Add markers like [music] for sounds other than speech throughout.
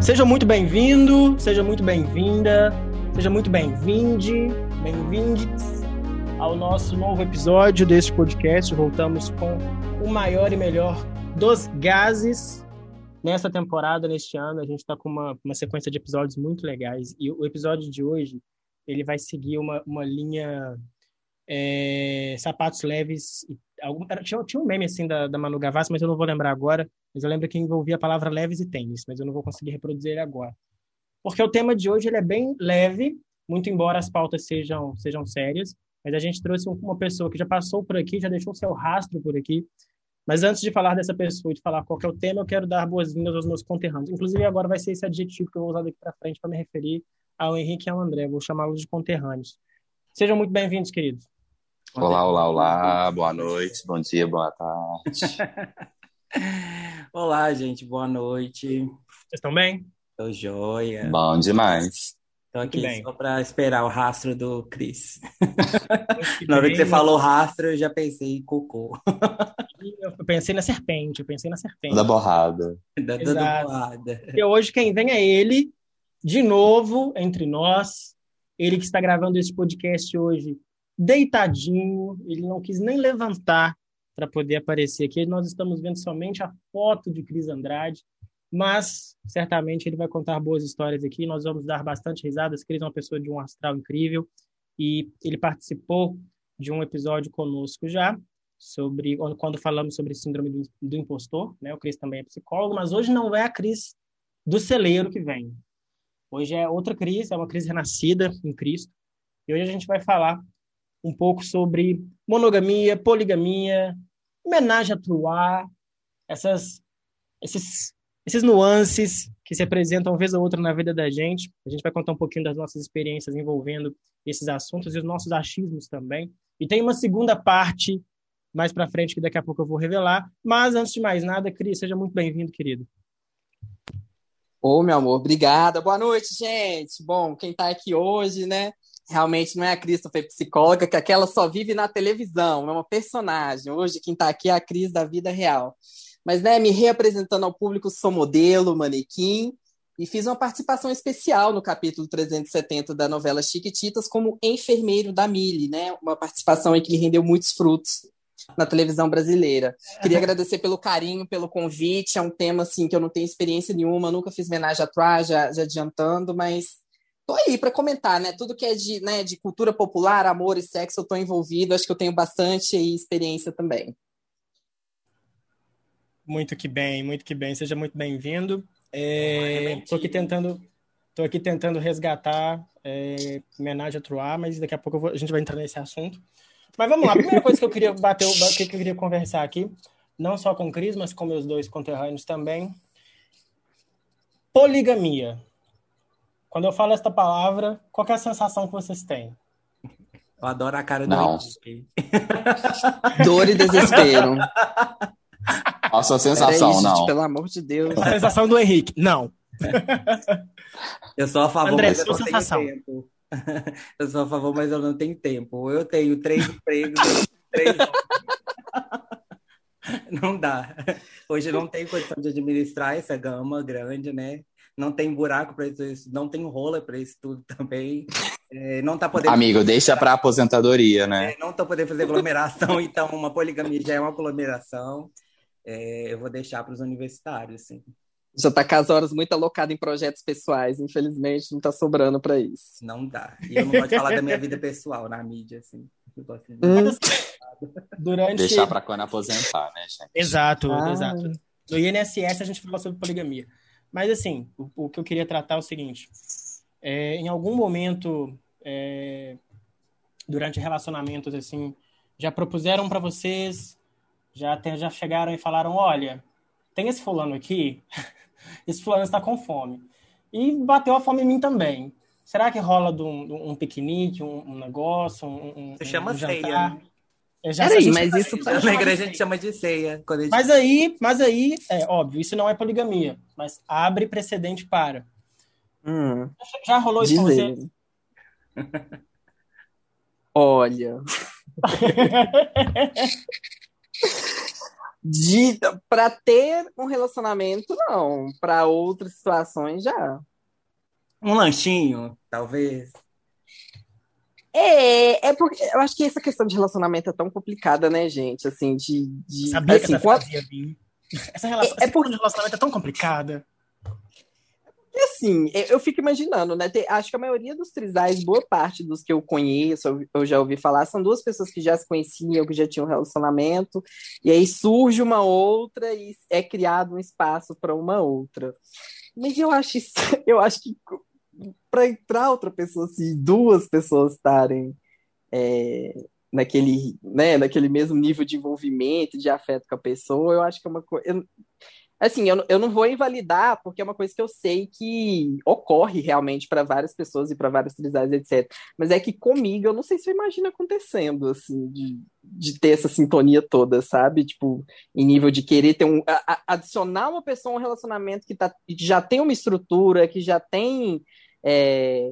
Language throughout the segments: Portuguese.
Seja muito bem-vindo, seja muito bem-vinda, seja muito bem-vinde, bem-vindes ao nosso novo episódio deste podcast. Voltamos com o maior e melhor dos gases nessa temporada, neste ano. A gente está com uma, uma sequência de episódios muito legais e o episódio de hoje ele vai seguir uma, uma linha é, sapatos leves. Algum, tinha, tinha um meme assim da, da Manu Gavassi, mas eu não vou lembrar agora. Mas eu lembro que envolvia a palavra leves e tênis, mas eu não vou conseguir reproduzir ele agora. Porque o tema de hoje ele é bem leve, muito embora as pautas sejam, sejam sérias. Mas a gente trouxe uma pessoa que já passou por aqui, já deixou seu rastro por aqui. Mas antes de falar dessa pessoa e de falar qual é o tema, eu quero dar boas-vindas aos meus conterrâneos. Inclusive, agora vai ser esse adjetivo que eu vou usar daqui para frente para me referir ao Henrique e ao André. Vou chamá-los de conterrâneos. Sejam muito bem-vindos, queridos. Olá, olá, olá. Boa noite, bom dia, boa tarde. [laughs] olá, gente. Boa noite. Vocês estão bem? Tô joia. Bom demais. Tô aqui só para esperar o rastro do Cris. [laughs] Na hora que você falou rastro, eu já pensei em cocô. [laughs] Eu pensei na serpente, eu pensei na serpente. Da borrada. Da, da borrada. E hoje quem vem é ele, de novo, entre nós. Ele que está gravando esse podcast hoje deitadinho, ele não quis nem levantar para poder aparecer aqui. Nós estamos vendo somente a foto de Cris Andrade, mas certamente ele vai contar boas histórias aqui. Nós vamos dar bastante risadas. Cris é uma pessoa de um astral incrível e ele participou de um episódio conosco já sobre quando falamos sobre síndrome do, do impostor, né? O Cris também é psicólogo, mas hoje não é a Cris do celeiro que vem. Hoje é outra Cris, é uma Cris renascida em Cristo. E hoje a gente vai falar um pouco sobre monogamia, poligamia, homenagem a Troar, essas, esses, esses nuances que se apresentam uma vez ou outra na vida da gente. A gente vai contar um pouquinho das nossas experiências envolvendo esses assuntos e os nossos achismos também. E tem uma segunda parte mais para frente que daqui a pouco eu vou revelar. Mas antes de mais nada, Cris, seja muito bem-vindo, querido. Ô, meu amor, obrigada. Boa noite, gente. Bom, quem está aqui hoje, né? Realmente não é a Christopher psicóloga, que aquela só vive na televisão, é uma personagem. Hoje quem está aqui é a Cris da vida real. Mas, né, me reapresentando ao público, sou modelo, manequim, e fiz uma participação especial no capítulo 370 da novela Chiquititas como enfermeiro da Mili, né? Uma participação que me rendeu muitos frutos na televisão brasileira. Queria agradecer pelo carinho, pelo convite. É um tema assim que eu não tenho experiência nenhuma, nunca fiz homenagem atrás, já, já adiantando, mas tô aí para comentar, né? Tudo que é de, né, de cultura popular, amor e sexo, eu tô envolvido. Acho que eu tenho bastante aí, experiência também. Muito que bem, muito que bem. Seja muito bem-vindo. Estou é, aqui tentando, tô aqui tentando resgatar é, homenagem a Troar, mas daqui a pouco vou, a gente vai entrar nesse assunto. Mas vamos lá. A primeira coisa que eu queria bater, que eu queria conversar aqui, não só com o Cris, mas com meus dois conterrâneos também. Poligamia. Quando eu falo esta palavra, qual é a sensação que vocês têm? Eu adoro a cara do Não. [laughs] Dor e desespero. A sua sensação, aí, não. Gente, pelo amor de Deus. A sensação do Henrique, não. Eu sou a favor, André, mas eu não sensação. tenho tempo. [laughs] Eu sou a favor, mas eu não tenho tempo. Eu tenho três empregos, três... [laughs] Não dá. Hoje não tenho condição de administrar essa gama grande, né? Não tem buraco para isso, não tem rola para isso tudo [laughs] também. É, não tá podendo. Amigo, deixa para aposentadoria, né? É, não tô podendo fazer aglomeração, [laughs] então uma poligamia já é uma aglomeração. É, eu vou deixar para os universitários, sim. Já está com as horas muito alocado em projetos pessoais, infelizmente não está sobrando para isso. Não dá. E eu não gosto de falar da minha vida pessoal na mídia, assim. Hum. [laughs] Durante... Deixar para quando aposentar, né, gente? Exato, ah. exato. No INSS a gente fala sobre poligamia. Mas, assim, o, o, que eu queria tratar é o seguinte: é, em algum momento, é, durante relacionamentos, assim, já propuseram para vocês, já, já chegaram e falaram: olha, tem esse fulano aqui, [laughs] esse fulano está com fome. E bateu a fome em mim também. Será que rola de um, um piquenique, um, um, negócio, um, Você chama um jantar? ceia. Peraí, mas isso tá... na igreja a gente chama de ceia. Gente... Mas aí, mas aí, é óbvio, isso não é poligamia, mas abre precedente para. Hum, Já rolou isso com você? [laughs] Olha, [laughs] de para ter um relacionamento não, para outras situações já. Um lanchinho, talvez. É, é porque eu acho que essa questão de relacionamento é tão complicada, né, gente? Assim, de. de Sabia assim, que essa quando- vir? Essa relação, É- é essa por- questão de relacionamento é tão complicada. E assim, eu eu fico imaginando, né? Tem- acho que a maioria dos trisais, boa parte dos que eu conheço, eu, eu já ouvi falar, são duas pessoas que já se conheciam, que já tinham um relacionamento, e aí surge uma outra e é criado um espaço para uma outra. Mas eu acho isso, [laughs] eu acho que para entrar outra pessoa, se duas pessoas estarem é, naquele, né, naquele mesmo nível de envolvimento, de afeto com a pessoa, eu acho que é uma coisa. Assim, eu, eu não vou invalidar, porque é uma coisa que eu sei que ocorre realmente para várias pessoas e para vários trisais, etc. Mas é que comigo, eu não sei se eu imagino acontecendo, assim, de, de ter essa sintonia toda, sabe? Tipo, em nível de querer ter um. a- a- adicionar uma pessoa a um relacionamento que, tá, que já tem uma estrutura, que já tem. É,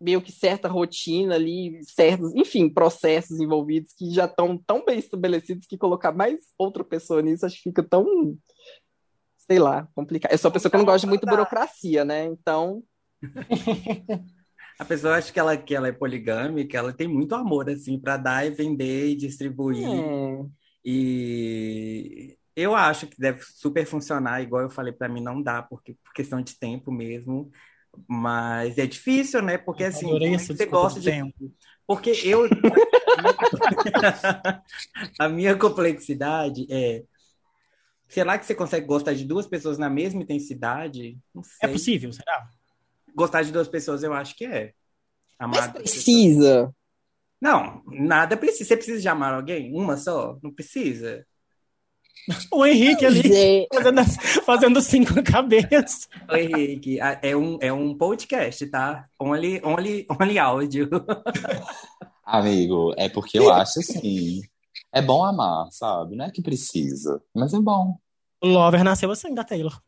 meio que certa rotina ali, certos, enfim, processos envolvidos que já estão tão bem estabelecidos que colocar mais outra pessoa nisso acho que fica tão, sei lá, complicado. Eu sou uma pessoa que eu não gosto de muito burocracia, né? Então, [laughs] A pessoa acha que ela, que ela é poligâmica, ela tem muito amor, assim, para dar e vender e distribuir. é, E eu acho que deve super funcionar, igual eu falei, para mim não dá, porque por questão de tempo mesmo. Mas é difícil, né? Porque assim, é você gosta de. tempo. Porque eu. [laughs] A minha complexidade é. Será que você consegue gostar de duas pessoas na mesma intensidade? Não É sei. possível, será? Gostar de duas pessoas, eu acho que é. Amar mas pessoas. precisa. Não, nada precisa. Você precisa de amar alguém? Uma só? Não precisa. O Henrique ali fazendo, as- fazendo cinco cabeças. Oi, Henrique. É um, é um podcast, tá? Only, only, only áudio. Amigo, é porque eu acho assim. É bom amar, sabe? Não é que precisa, mas é bom. O Lover nasceu assim, da Taylor.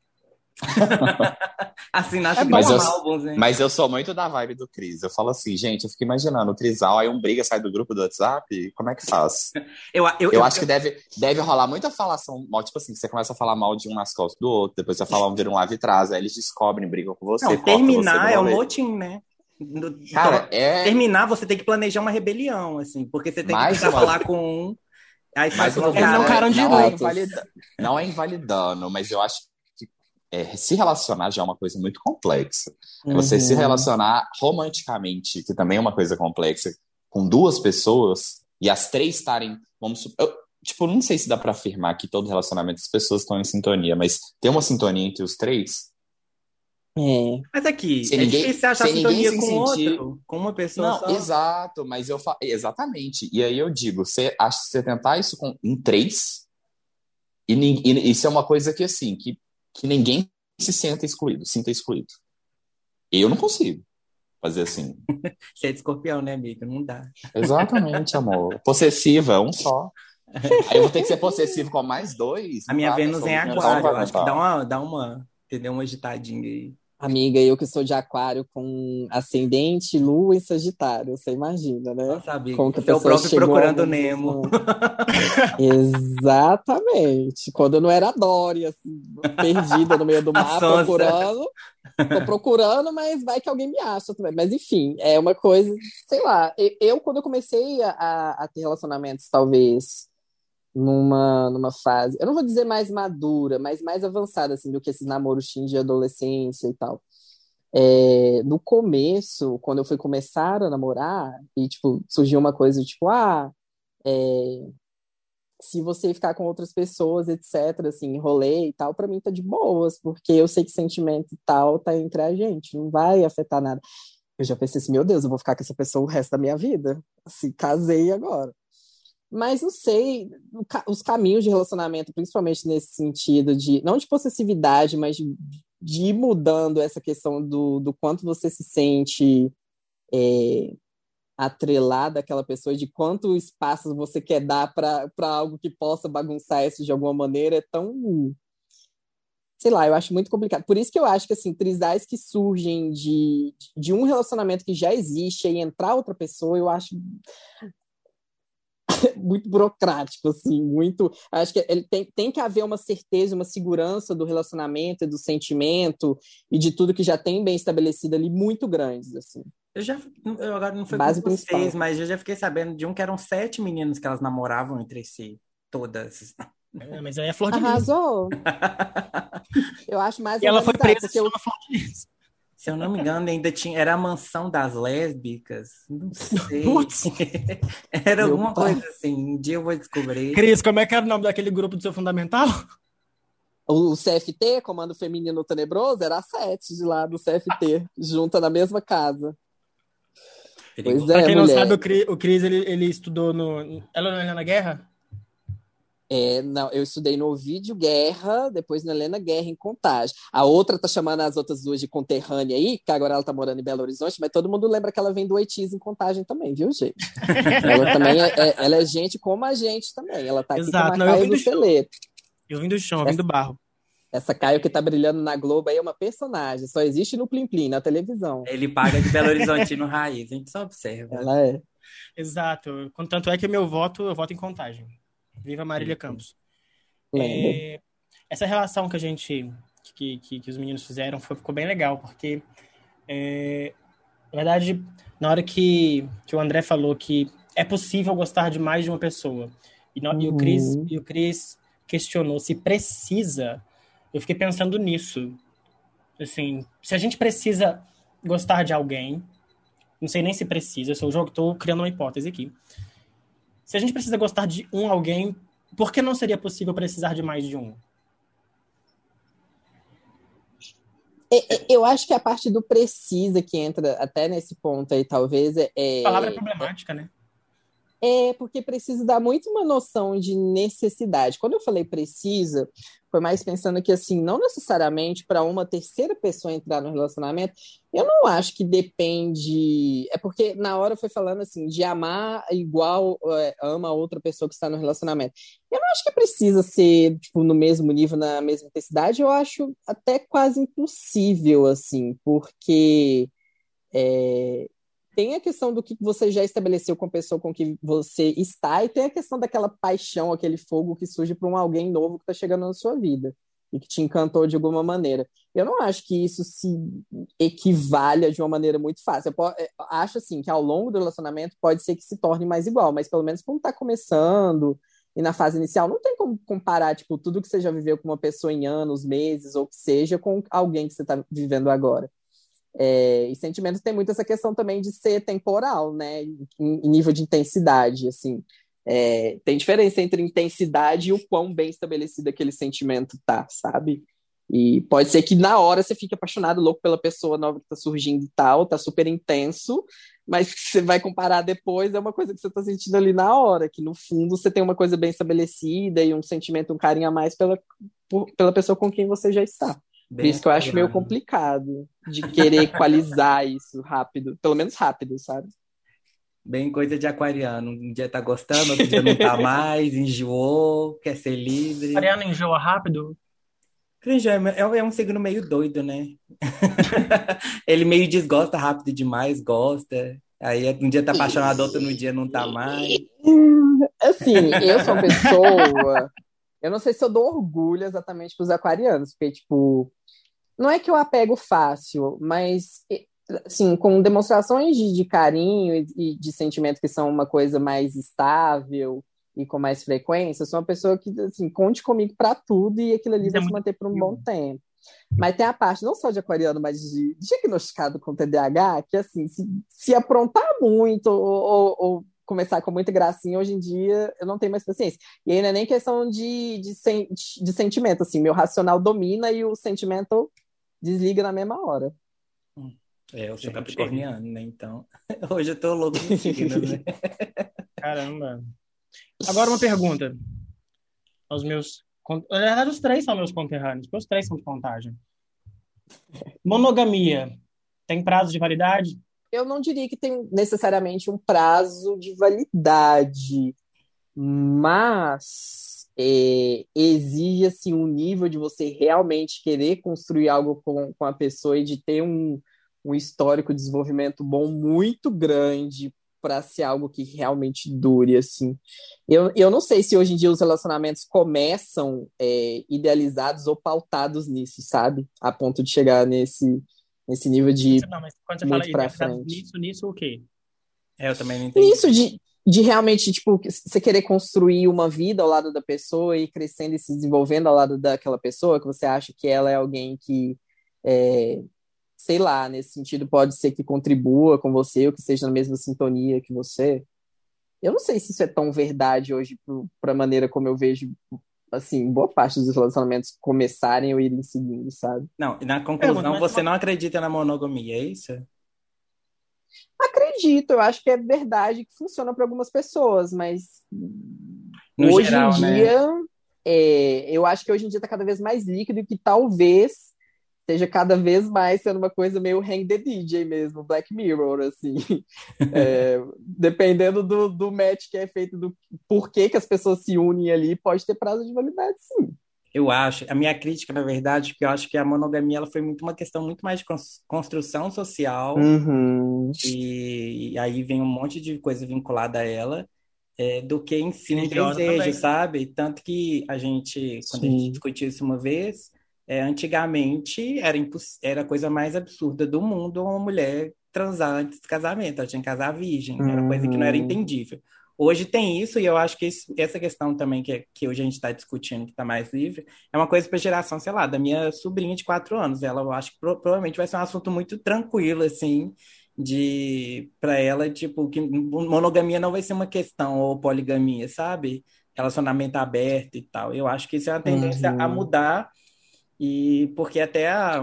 [laughs] Assim nasce É bom eu- álbuns, né? Mas eu sou muito da vibe do Cris. Eu falo assim, gente, eu fico imaginando o trisal, aí um briga, sai do grupo do WhatsApp, como é que faz? [laughs] Eu, eu, Eu acho que deve, deve rolar muita falação mal, tipo assim, você começa a falar mal de um nas costas do outro, depois você fala um vira um lave e traz, aí eles descobrem, brigam com você, Não, você terminar do é um motim, né? No- Cara, então, é. terminar, você tem que planejar uma rebelião, assim, porque você tem Mais que tentar uma- falar com um. Aí faz uma Eles não cara. caram de não, é notas. invalida- não é invalidando, mas eu acho é, se relacionar já é uma coisa muito complexa. É Você se Uhum. relacionar romanticamente, que também é uma coisa complexa, com duas pessoas e as três estarem, vamos eu, tipo, não sei se dá pra afirmar que todo relacionamento as pessoas estão em sintonia, mas tem uma sintonia entre os três? É. Mas aqui, Se é ninguém- difícil você achar sintonia se com sentir- outro, com uma pessoa Não, só. exato, mas eu falo, exatamente. E aí eu digo, você acha que você tentar isso com, em três, e, e isso é uma coisa que assim, que, que ninguém se senta excluído, sinta excluído. Eu não consigo fazer assim. [laughs] Você é escorpião, né, amiga? Não dá. Exatamente, amor. [laughs] Possessiva, um só. Aí eu vou ter que ser possessivo com mais dois. A minha dá, Vênus pessoal, em aquário, acho que dá uma, dá uma, entendeu? Uma agitadinha aí. Amiga, eu que sou de aquário com ascendente, lua e sagitário, você imagina, né? Não sabia. Como que a é o próprio procurando Nemo. Exatamente. Quando eu não era Dory, assim, perdida no meio do [laughs] mar, procurando. Tô procurando, mas vai que alguém me acha também. Mas enfim, é uma coisa, sei lá. Eu, quando eu comecei a- a ter relacionamentos, talvez, numa, numa fase, eu não vou dizer mais madura, mas mais avançada, assim, do que esses namoros teen de adolescência e tal. É, no começo, quando eu fui começar a namorar, e, tipo, surgiu uma coisa, tipo, ah, é, se você ficar com outras pessoas, etc., assim, rolê e tal, pra mim tá de boas, porque eu sei que sentimento e tal tá entre a gente, não vai afetar nada. Eu já pensei assim, meu Deus, eu vou ficar com essa pessoa o resto da minha vida. Assim, casei agora. Mas não sei, os caminhos de relacionamento, principalmente nesse sentido de, não de possessividade, mas de, de ir mudando essa questão do, do quanto você se sente é, atrelada àquela pessoa, de quanto espaço você quer dar para algo que possa bagunçar isso de alguma maneira, é tão. Sei lá, eu acho muito complicado. Por isso que eu acho que, assim, trisais que surgem de, de um relacionamento que já existe e entrar outra pessoa, eu acho [laughs] muito burocrático, assim, muito. Acho que ele tem, tem que haver uma certeza, uma segurança do relacionamento e do sentimento e de tudo que já tem bem estabelecido ali, muito grandes, assim. Eu já, eu agora não foi Base com vocês, principal. mas eu já fiquei sabendo de um que eram sete meninos que elas namoravam entre si, todas. É, mas aí é flor de lis. Arrasou. Eu acho mais E ela foi presa, se porque eu- chama flor de lis. Se eu não me engano, ainda tinha. Era a mansão das lésbicas. Não sei. Putz. [laughs] Era Meu alguma pai. coisa assim. Um dia eu vou descobrir. Cris, como é que era o nome daquele grupo do seu fundamental? O CFT, Comando Feminino Tenebroso, era a sete de lá do CFT, junta na mesma casa. Pois pra é, quem não mulher. sabe, o Cris, o Cris, ele, ele estudou no. Ela não é na guerra? É, não, eu estudei no Ovidio Guerra, depois na Helena Guerra, em Contagem. A outra tá chamando as outras duas de conterrânea aí, que agora ela tá morando em Belo Horizonte, mas todo mundo lembra que ela vem do Oitis em Contagem também, viu, gente? [laughs] ela também é, é- ela é gente como a gente também. Ela tá aqui Exato, com a eu Caio vim do. Celeiro. Eu vim do chão, eu vim do barro. Essa Caio que tá brilhando na Globo aí é uma personagem, só existe no Plim Plim, na televisão. Ele paga de Belo Horizontino raiz, a gente só observa. Ela é. Exato. Contanto é que o meu voto, eu voto em contagem. Viva Marília Campos. Lembra? É, essa relação que a gente, que, que, que os meninos fizeram, foi, ficou bem legal, porque, é, na verdade, na hora que, que o André falou que é possível gostar de mais de uma pessoa, e, no- e o, Chris, Uhum. e o Chris questionou se precisa, eu fiquei pensando nisso. Assim, se a gente precisa gostar de alguém, não sei nem se precisa, eu sou o jogo, estou criando uma hipótese aqui. Se a gente precisa gostar de um alguém, por que não seria possível precisar de mais de um? É, é, Eu acho que a parte do precisa que entra até nesse ponto aí, talvez, é, é- A palavra é problemática, né? É, porque precisa dar muito uma noção de necessidade. Quando eu falei precisa, foi mais pensando que, assim, não necessariamente para uma terceira pessoa entrar no relacionamento, eu não acho que depende. É porque na hora foi falando, assim, de amar igual é, ama a outra pessoa que está no relacionamento. Eu não acho que precisa ser, tipo, no mesmo nível, na mesma intensidade. Eu acho até quase impossível, assim, porque. é, tem a questão do que você já estabeleceu com a pessoa com que você está, e tem a questão daquela paixão, aquele fogo que surge para um alguém novo que está chegando na sua vida e que te encantou de alguma maneira. Eu não acho que isso se equivalha de uma maneira muito fácil. Eu eu acho assim que ao longo do relacionamento pode ser que se torne mais igual, mas pelo menos quando está começando e na fase inicial, não tem como comparar tipo tudo que você já viveu com uma pessoa em anos, meses ou que seja com alguém que você está vivendo agora. É, e sentimentos tem muito essa questão também de ser temporal, né? Em, em nível de intensidade, assim. É, tem diferença entre intensidade e o quão bem estabelecido aquele sentimento tá, sabe? E pode ser que na hora você fique apaixonado, louco pela pessoa nova que tá surgindo e tal, tá super intenso, mas você vai comparar depois é uma coisa que você tá sentindo ali na hora, que no fundo você tem uma coisa bem estabelecida e um sentimento, um carinho a mais pela, por- pela pessoa com quem você já está. Por Bem isso que eu acho meio complicado de querer equalizar [laughs] isso rápido, pelo menos rápido, sabe? Bem coisa de aquariano. Um dia tá gostando, outro dia não tá [laughs] mais, enjoou, quer ser livre. Mariana enjoa rápido? Enjoa, É é um signo meio doido, né? [laughs] Ele meio desgosta rápido demais, gosta. Aí um dia tá apaixonado, outro no dia não tá mais. Assim, eu sou uma pessoa. Eu não sei se eu dou orgulho exatamente pros aquarianos, porque, tipo, não é que eu apego fácil, mas, assim, com demonstrações de, de carinho e, e de sentimento que são uma coisa mais estável e com mais frequência, eu sou uma pessoa que, assim, conte comigo pra tudo e aquilo ali Isso é vai se manter por um bom tempo. Mas tem a parte não só de aquariano, mas de diagnosticado com TDAH, que assim, se, se aprontar muito ou, ou- ou começar com muita gracinha, hoje em dia eu não tenho mais paciência. E aí não é nem questão de, de, sen- de sentimento, assim, meu racional domina e o sentimento desliga na mesma hora. É, eu sou capricorniano, né? Então, [laughs] hoje eu tô louco né? [laughs] Caramba. Agora uma pergunta. Aos meus. Na verdade, os três são meus conterrâneos, porque os três são de contagem. Monogamia. Tem prazo de validade? Eu não diria que tem necessariamente um prazo de validade, mas é, exige assim, um nível de você realmente querer construir algo com, com a pessoa e de ter um, um histórico de desenvolvimento bom muito grande para ser algo que realmente dure, assim. Eu, eu não sei se hoje em dia os relacionamentos começam é, idealizados ou pautados nisso, sabe? A ponto de chegar nesse, nesse nível de. Não, mas quando você fala idealizados nisso, nisso o quê? É, eu também não entendi. Nisso de, de realmente, tipo, você querer construir uma vida ao lado da pessoa e crescendo e se desenvolvendo ao lado daquela pessoa, que você acha que ela é alguém que. É, sei lá, nesse sentido, pode ser que contribua com você ou que esteja na mesma sintonia que você. Eu não sei se isso é tão verdade hoje para a maneira como eu vejo, assim, boa parte dos relacionamentos começarem ou irem seguindo, sabe? Não, na conclusão, você não acredita na monogamia, é isso? Acredito, eu acho que é verdade que funciona para algumas pessoas, mas no hoje geral, em né? dia, né? é, eu acho que hoje em dia está cada vez mais líquido e que talvez esteja cada vez mais sendo uma coisa meio hang the DJ mesmo, Black Mirror, assim. [laughs] é, dependendo do, do match que é feito, do porquê que as pessoas se unem ali, pode ter prazo de validade, sim. Eu acho, a minha crítica, na verdade, que eu acho que a monogamia ela foi muito uma questão muito mais de construção social, uhum. e, e, aí vem um monte de coisa vinculada a ela, é, do que em si um desejo, também. sabe? Tanto que a gente, quando Sim. a gente discutiu isso uma vez, é, antigamente era, era a coisa mais absurda do mundo uma mulher transar antes do casamento, ela tinha que casar virgem, uhum. era coisa que não era uhum. entendível. Hoje tem isso, e eu acho que isso, essa questão também que, que hoje a gente está discutindo, que está mais livre, é uma coisa para geração, sei lá, da minha sobrinha de quatro anos. Ela, eu acho que pro, provavelmente vai ser um assunto muito tranquilo, assim, de para ela, tipo, que monogamia não vai ser uma questão, ou poligamia, sabe? Relacionamento aberto e tal. Eu acho que isso é uma tendência uhum. a mudar e porque até a,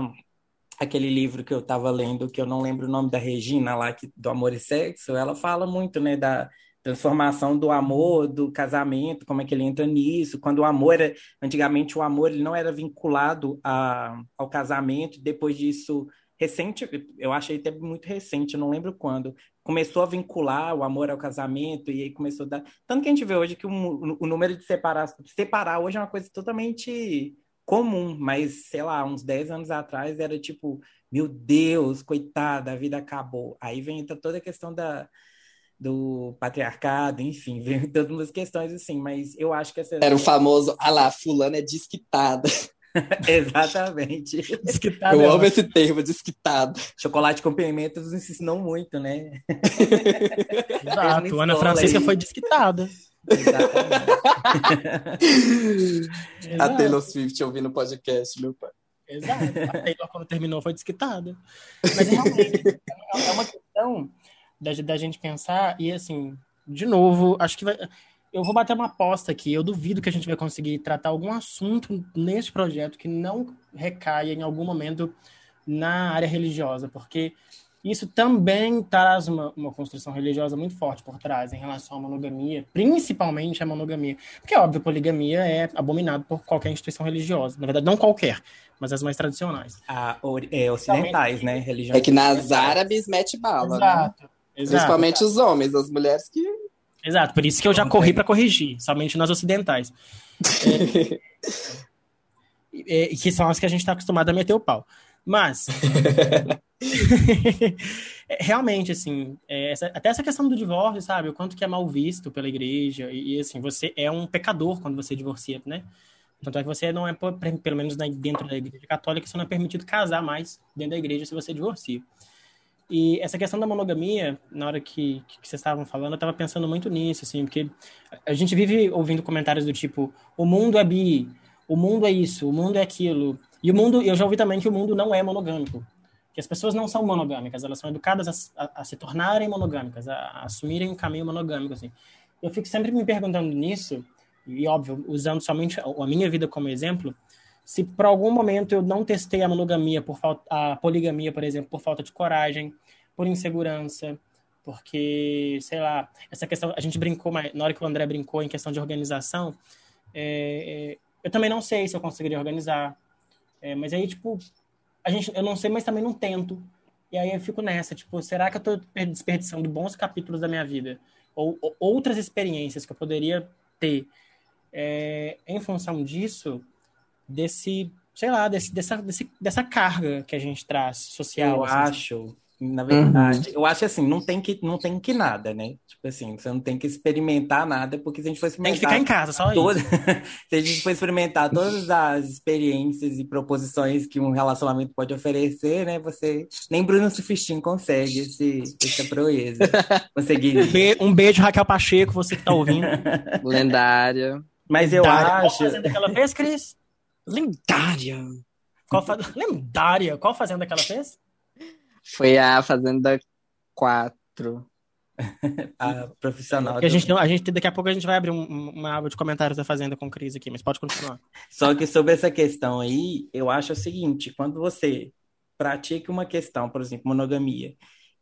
aquele livro que eu estava lendo, que eu não lembro o nome da Regina lá, que, do Amor e Sexo, ela fala muito, né, da transformação do amor, do casamento, como é que ele entra nisso, quando o amor era, antigamente o amor ele não era vinculado a, ao casamento, depois disso, recente, eu achei até muito recente, eu não lembro quando, começou a vincular o amor ao casamento, e aí começou a dar, tanto que a gente vê hoje que o, o número de separar, separar hoje é uma coisa totalmente comum, mas sei lá, uns 10 anos atrás era tipo, meu Deus, coitada, a vida acabou. Aí vem toda a questão da, do patriarcado, enfim, [laughs] vem todas umas questões assim, mas eu acho que essa. Era o famoso, ah lá, fulano é desquitada. [laughs] Exatamente. Desquitado eu é amo esse termo, desquitado. Chocolate com pimentas nos ensinou muito, né? [laughs] Exato, Ana Francisca aí. foi desquitada. [laughs] a Taylor Swift ouvindo o podcast, meu pai. Exato. A Taylor, quando terminou, foi desquitada. [laughs] Mas realmente é uma questão da, da gente pensar, e assim, de novo, acho que vai. Eu vou bater uma aposta aqui. Eu duvido que a gente vai conseguir tratar algum assunto nesse projeto que não recaia em algum momento na área religiosa, porque isso também traz uma, uma construção religiosa muito forte por trás em relação à monogamia, principalmente a monogamia. Porque, óbvio, poligamia é abominado por qualquer instituição religiosa. Na verdade, não qualquer, mas as mais tradicionais. Ah, é, ocidentais, né? Religiões é que nas árabes mete bala, né? Exato. né? Exato, Principalmente exato. os homens, as mulheres que. Exato, por isso que eu já corri para corrigir, somente nas ocidentais. [laughs] É, é, que são as que a gente está acostumado a meter o pau. Mas. [laughs] realmente, assim, é, essa, até essa questão do divórcio, sabe? O quanto que é mal visto pela igreja. E, e, assim, você é um pecador quando você divorcia, né? Tanto é que você não é, pelo menos dentro da igreja católica, você não é permitido casar mais dentro da igreja se você divorcia. E essa questão da monogamia, na hora que, que vocês estavam falando, eu estava pensando muito nisso, assim, porque a gente vive ouvindo comentários do tipo: o mundo é bi, o mundo é isso, o mundo é aquilo. E o mundo, eu já ouvi também que o mundo não é monogâmico que as pessoas não são monogâmicas, elas são educadas a, a, a se tornarem monogâmicas, a, a, assumirem um caminho monogâmico, assim. Eu fico sempre me perguntando nisso, e óbvio, usando somente a minha vida como exemplo, se por algum momento eu não testei a monogamia, por falta, a poligamia, por exemplo, por falta de coragem, por insegurança, porque, sei lá, essa questão, a gente brincou, na hora que o André brincou em questão de organização, é, é, eu também não sei se eu conseguiria organizar, é, mas aí, tipo, a gente, eu não sei, mas também não tento. E aí eu fico nessa, tipo, será que eu estou desperdiçando bons capítulos da minha vida? Ou, ou, outras experiências que eu poderia ter é, em função disso, desse, sei lá, desse, dessa, desse, dessa carga que a gente traz social. Eu assim, acho, Na verdade, uhum. eu acho assim, não tem que não tem que nada, né? Tipo assim, você não tem que experimentar nada, porque se a gente for experimentar. Tem que ficar em casa, só toda... [laughs] se a gente for experimentar todas as experiências e proposições que um relacionamento pode oferecer, né? Você. Nem Bruno Sufistin consegue esse, essa proeza. [laughs] Conseguir. Um beijo, Raquel Pacheco, você que tá ouvindo. [laughs] Lendária. Mas eu Lendária. acho. Qual fazenda que ela fez, Cris? Lendária. Qual fa... Lendária. Qual fazenda que ela fez? Foi a Fazenda 4. [laughs] a profissional. a, gente, a gente, daqui a pouco a gente vai abrir um, uma aba de comentários da Fazenda com Cris aqui, mas pode continuar. [laughs] Só que sobre essa questão aí, eu acho o seguinte: quando você pratica uma questão, por exemplo, monogamia,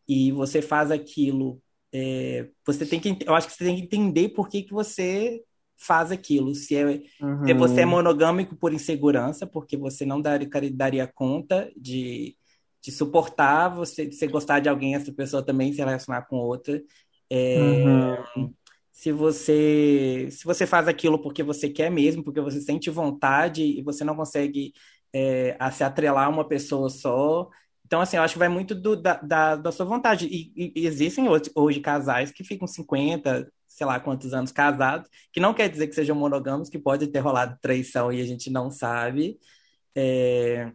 e você faz aquilo, é, você tem que, eu acho que você tem que entender por que, que você faz aquilo. Se, é, uhum. se você é monogâmico por insegurança, porque você não daria, daria conta de de suportar você, de você gostar de alguém, essa pessoa também se relacionar com outra. É, uhum. Se você se você faz aquilo porque você quer mesmo, porque você sente vontade e você não consegue é, a se atrelar a uma pessoa só. Então, assim, eu acho que vai muito do, da, da, da, sua vontade. E, e, e existem hoje, hoje, casais que ficam 50, sei lá quantos anos casados, que não quer dizer que sejam monogâmicos, que pode ter rolado traição e a gente não sabe. É,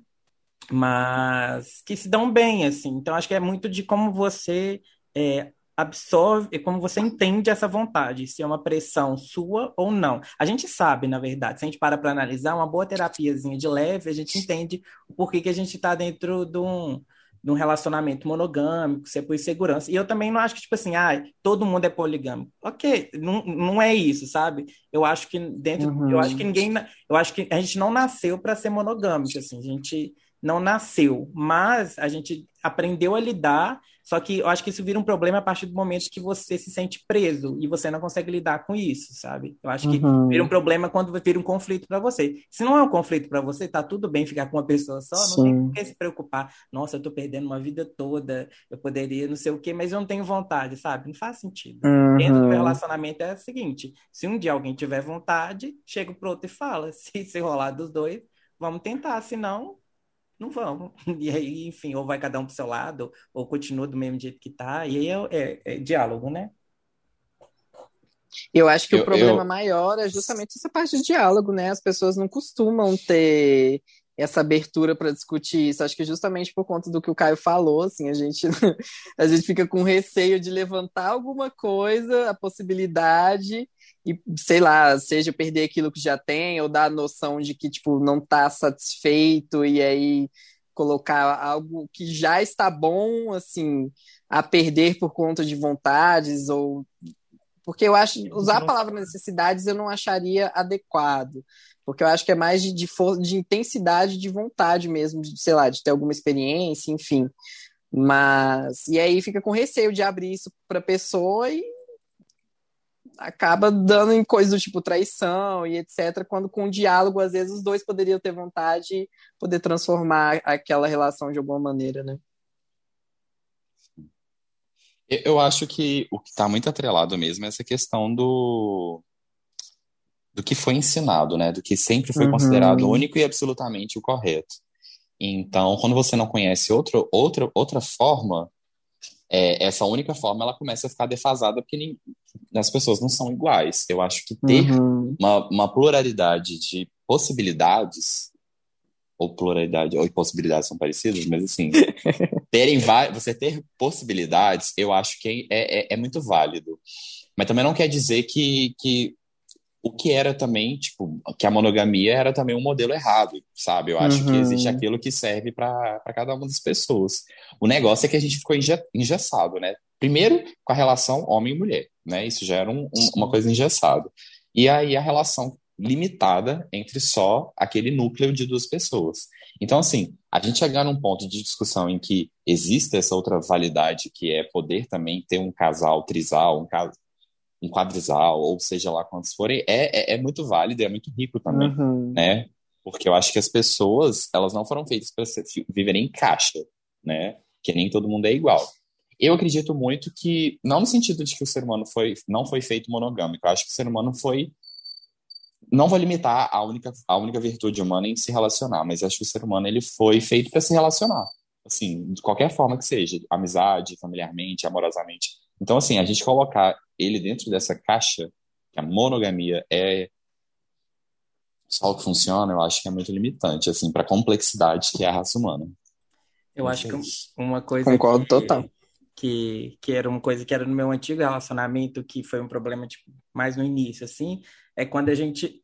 mas que se dão bem, assim. Então, acho que é muito de como você é, absorve, como você entende essa vontade, se é uma pressão sua ou não. A gente sabe, na verdade, se a gente para para analisar, uma boa terapiazinha de leve, a gente entende o porquê que a gente está dentro de um, de um relacionamento monogâmico, se é por insegurança. E eu também não acho que, tipo assim, ah, todo mundo é poligâmico. Ok, não, não é isso, sabe? Eu acho que dentro. Uhum. Eu acho que ninguém. Eu acho que a gente não nasceu para ser monogâmico, assim. A gente não nasceu, mas a gente aprendeu a lidar. Só que eu acho que isso vira um problema a partir do momento que você se sente preso e você não consegue lidar com isso, sabe? Eu acho que uhum. vira um problema quando vira um conflito para você. Se não é um conflito para você, tá tudo bem ficar com uma pessoa só, não Sim. tem por que se preocupar. Nossa, eu tô perdendo uma vida toda, eu poderia não sei o quê, mas eu não tenho vontade, sabe? Não faz sentido. Uhum. Dentro do relacionamento é o seguinte: se um dia alguém tiver vontade, chega pro outro e fala. [laughs] Se se rolar dos dois, vamos tentar, senão não vamos. [laughs] E aí, enfim, ou vai cada um pro seu lado, ou continua do mesmo jeito que tá. E aí é, é, é diálogo, né? Eu acho que eu, o problema eu... maior é justamente essa parte de diálogo, né? As pessoas não costumam ter essa abertura para discutir isso. Acho que justamente por conta do que o Caio falou, assim, a gente [laughs] a gente fica com receio de levantar alguma coisa, a possibilidade e sei lá, seja perder aquilo que já tem ou dar a noção de que tipo não está satisfeito e aí colocar algo que já está bom, assim, a perder por conta de vontades ou porque eu acho usar a palavra necessidades eu não acharia adequado, porque eu acho que é mais de, de, de intensidade de vontade mesmo, de, sei lá, de ter alguma experiência, enfim. Mas e aí fica com receio de abrir isso para pessoa e acaba dando em coisas do tipo traição e etc. Quando com o diálogo, às vezes, os dois poderiam ter vontade de poder transformar aquela relação de alguma maneira, né? Eu acho que o que está muito atrelado mesmo é essa questão do do que foi ensinado, né? Do que sempre foi uhum. considerado único e absolutamente o correto. Então, quando você não conhece outro, outra, outra forma, é, essa única forma ela começa a ficar defasada porque nem, as pessoas não são iguais. Eu acho que ter uhum. uma, uma pluralidade de possibilidades ou pluralidade ou possibilidades são parecidas, mas assim, [laughs] terem você ter possibilidades, eu acho que é, é, é, muito válido. Mas também não quer dizer que, que o que era também, tipo, que a monogamia era também um modelo errado, sabe? Eu acho uhum. que existe aquilo que serve para cada uma das pessoas. O negócio é que a gente ficou engessado, né? Primeiro, com a relação homem e mulher, né? Isso já era um, um, uma coisa engessada. E aí a relação limitada entre só aquele núcleo de duas pessoas. Então, assim, a gente chegar num ponto de discussão em que existe essa outra validade que é poder também ter um casal trisal, um, casal um quadrisal, ou seja lá quantos forem, é, é, é muito válido e é muito rico também, uhum. né? Porque eu acho que as pessoas, elas não foram feitas para viverem em caixa, né? Que nem todo mundo é igual. Eu acredito muito que, não no sentido de que o ser humano foi, não foi feito monogâmico, eu acho que o ser humano foi não vou limitar a única, a única virtude humana em se relacionar, mas acho que o ser humano ele foi feito para se relacionar. assim, de qualquer forma que seja, amizade, familiarmente, amorosamente. Então, assim, a gente colocar ele dentro dessa caixa, que a monogamia é só o que funciona, eu acho que é muito limitante, assim, para a complexidade que é a raça humana. Eu acho que uma coisa. Concordo que, total. Que, que era uma coisa que era no meu antigo relacionamento, que foi um problema tipo, mais no início, assim, é quando a gente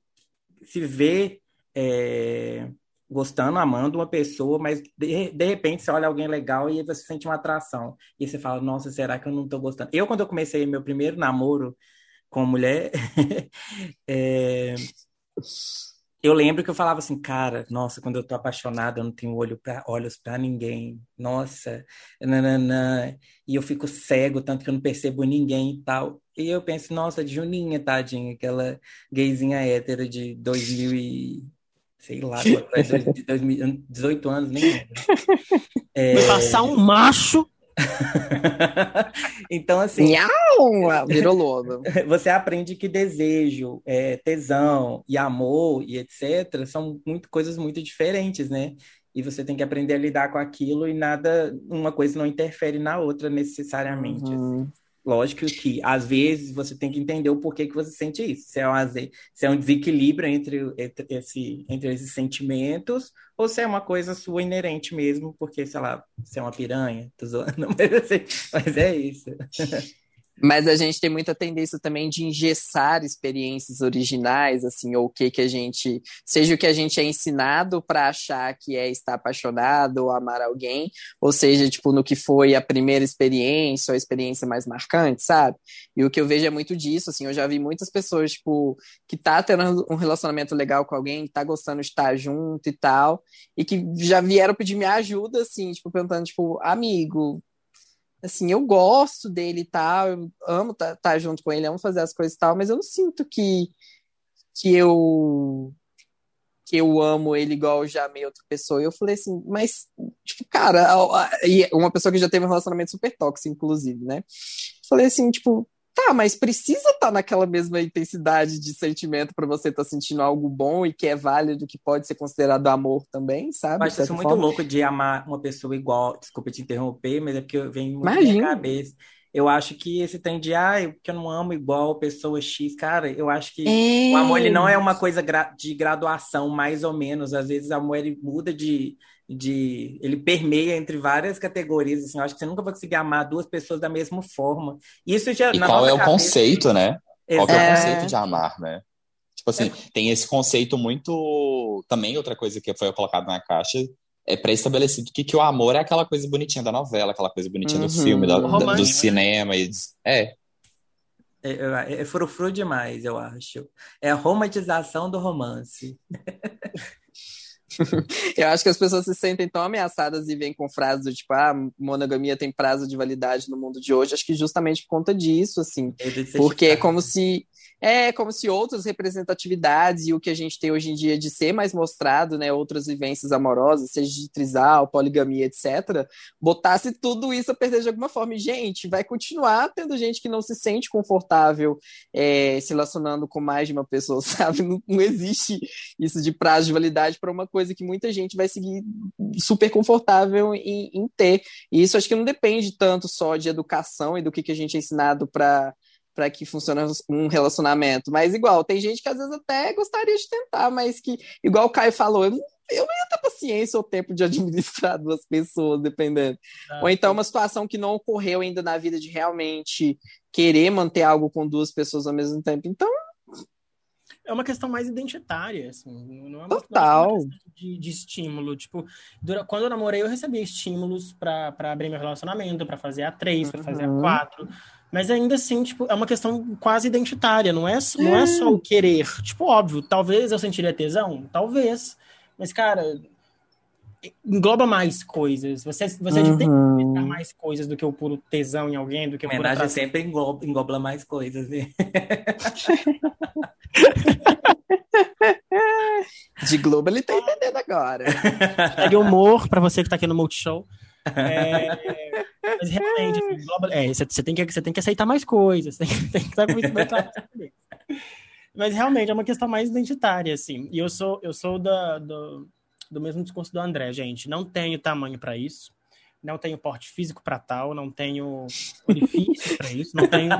se vê é, gostando, amando uma pessoa, mas de, de repente você olha alguém legal e você sente uma atração. E você fala, nossa, será que eu não tô gostando? Eu, quando eu comecei meu primeiro namoro com mulher, [laughs] é, eu lembro que eu falava assim, cara, nossa, quando eu tô apaixonada, eu não tenho olho pra, olhos para ninguém. Nossa, nananã. E eu fico cego, tanto que eu não percebo ninguém e tal. E eu penso, nossa, Juninha, tadinha, aquela gayzinha hétero de 2000 e... Sei lá, [laughs] 18 anos, nem lembro. [laughs] É... Passar um macho [laughs] então, assim. Miau! Virou lobo. Você aprende que desejo, é, tesão e amor e etc. são muito, coisas muito diferentes, né? E você tem que aprender a lidar com aquilo e nada, uma coisa não interfere na outra necessariamente. Uhum. Assim. Lógico que, às vezes, você tem que entender o porquê que você sente isso. Se é um, se é um desequilíbrio entre, entre, esse, entre esses sentimentos, ou se é uma coisa sua inerente mesmo, porque, sei lá, você é uma piranha, tô zoando, [laughs] mas, assim, mas é isso. [laughs] Mas a gente tem muita tendência também de engessar experiências originais, assim, ou o que que a gente, seja o que a gente é ensinado para achar que é estar apaixonado ou amar alguém, ou seja, tipo, no que foi a primeira experiência ou a experiência mais marcante, sabe? E o que eu vejo é muito disso, assim, eu já vi muitas pessoas, tipo, que tá tendo um relacionamento legal com alguém, que tá gostando de estar junto e tal, e que já vieram pedir minha ajuda, assim, tipo, perguntando, tipo, amigo, assim, eu gosto dele e tal, eu amo estar tá, tá junto com ele, amo fazer as coisas e tal, mas eu não sinto que, que eu que eu amo ele igual eu já amei outra pessoa. E eu falei assim, mas, tipo, cara, e uma pessoa que já teve um relacionamento super tóxico, inclusive, né? Falei assim, tipo, Tá, mas precisa estar tá naquela mesma intensidade de sentimento para você estar tá sentindo algo bom e que é válido, que pode ser considerado amor também, sabe? Mas eu sou muito louco de amar uma pessoa igual. Desculpa te interromper, mas é porque vem muito Imagina. na minha cabeça. Eu acho que esse tem de, ah, que eu não amo igual pessoa X, cara, eu acho que é. o amor ele não é uma coisa de graduação, mais ou menos. Às vezes o amor ele muda de, de ele permeia entre várias categorias assim eu acho que você nunca vai conseguir amar duas pessoas da mesma forma isso já e qual é o cabeça... conceito né qual é... o conceito de amar né tipo assim é. tem esse conceito muito também outra coisa que foi colocado na caixa é pré-estabelecido que, que o amor é aquela coisa bonitinha da novela, aquela coisa bonitinha uhum. do filme, da, da, do cinema. E, é. É, é, é frufru demais, eu acho. É a romantização do romance. [laughs] [laughs] Eu acho que as pessoas se sentem tão ameaçadas e vêm com frases do tipo, ah, monogamia tem prazo de validade no mundo de hoje, acho que justamente por conta disso, assim. Porque é como se é como se outras representatividades e o que a gente tem hoje em dia de ser mais mostrado, né, outras vivências amorosas, seja de trisal, poligamia, etc., botasse tudo isso a perder de alguma forma. E, gente, vai continuar tendo gente que não se sente confortável é, se relacionando com mais de uma pessoa, [laughs] sabe? Não, não existe isso de prazo de validade para uma coisa que muita gente vai seguir super confortável em, em ter. E isso acho que não depende tanto só de educação e do que, que a gente é ensinado para para que funcione um relacionamento. Mas igual, tem gente que às vezes até gostaria de tentar, mas que, igual o Caio falou, eu não, eu não ia ter paciência ou tempo de [laughs] administrar duas pessoas, dependendo. Ah, ou então uma situação que não ocorreu ainda na vida de realmente querer manter algo com duas pessoas ao mesmo tempo. Então. É uma questão mais identitária, assim, não é uma, Total. Não é uma de, de, estímulo. Tipo, dura, quando eu namorei, eu recebia estímulos para abrir meu relacionamento, para fazer a três, para fazer a uhum. quatro. Mas ainda assim, tipo, é uma questão quase identitária, não é, não é só o querer. Tipo, óbvio, talvez eu sentiria tesão, talvez. Mas, cara, engloba mais coisas. Você, você uhum. tem que mais coisas do que o puro tesão em alguém, do que o puro Homenagem sempre engloba, engloba mais coisas. Né? [laughs] De Globo ele tá entendendo agora. Segue humor para você que tá aqui no Multishow. É, mas realmente, assim, global, é, você, você, tem que, você tem que aceitar mais coisas, [laughs] tem, tem que estar com isso bem claro. Mas realmente é uma questão mais identitária, assim. E eu sou, eu sou da, do, do mesmo discurso do André, gente. Não tenho tamanho para isso. não tenho porte físico para tal, não tenho orifício para isso, não tenho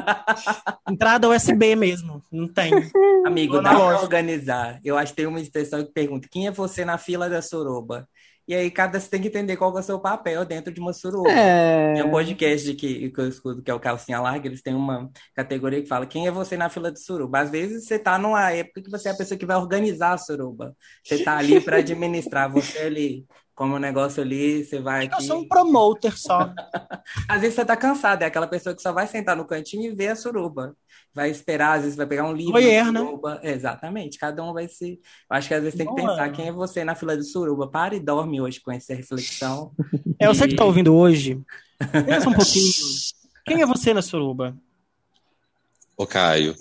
entrada USB mesmo, não tenho. Amigo, dá para organizar. Eu acho que tem uma expressão que pergunta: quem é você na fila da soroba? E aí cada você tem que entender qual é o seu papel dentro de uma suruba. É... Tem um podcast que, que eu escuto, que é o Calcinha Larga, eles têm uma categoria que fala quem é você na fila de suruba. Às vezes você tá numa época que você é a pessoa que vai organizar a suruba. Você tá ali para administrar, você ali como o negócio ali, você vai aqui... Eu sou um promoter só. [laughs] às vezes você tá cansado, é aquela pessoa que só vai sentar no cantinho e ver a suruba. Vai esperar, às vezes vai pegar um livro. Voyeur, né? Exatamente, cada um vai se... Eu acho que às vezes tem que pensar quem é você na fila de suruba. Para e dorme hoje com essa reflexão. É, você que tá ouvindo hoje, pensa um [laughs] pouquinho. Quem é você na suruba? Ô, Caio,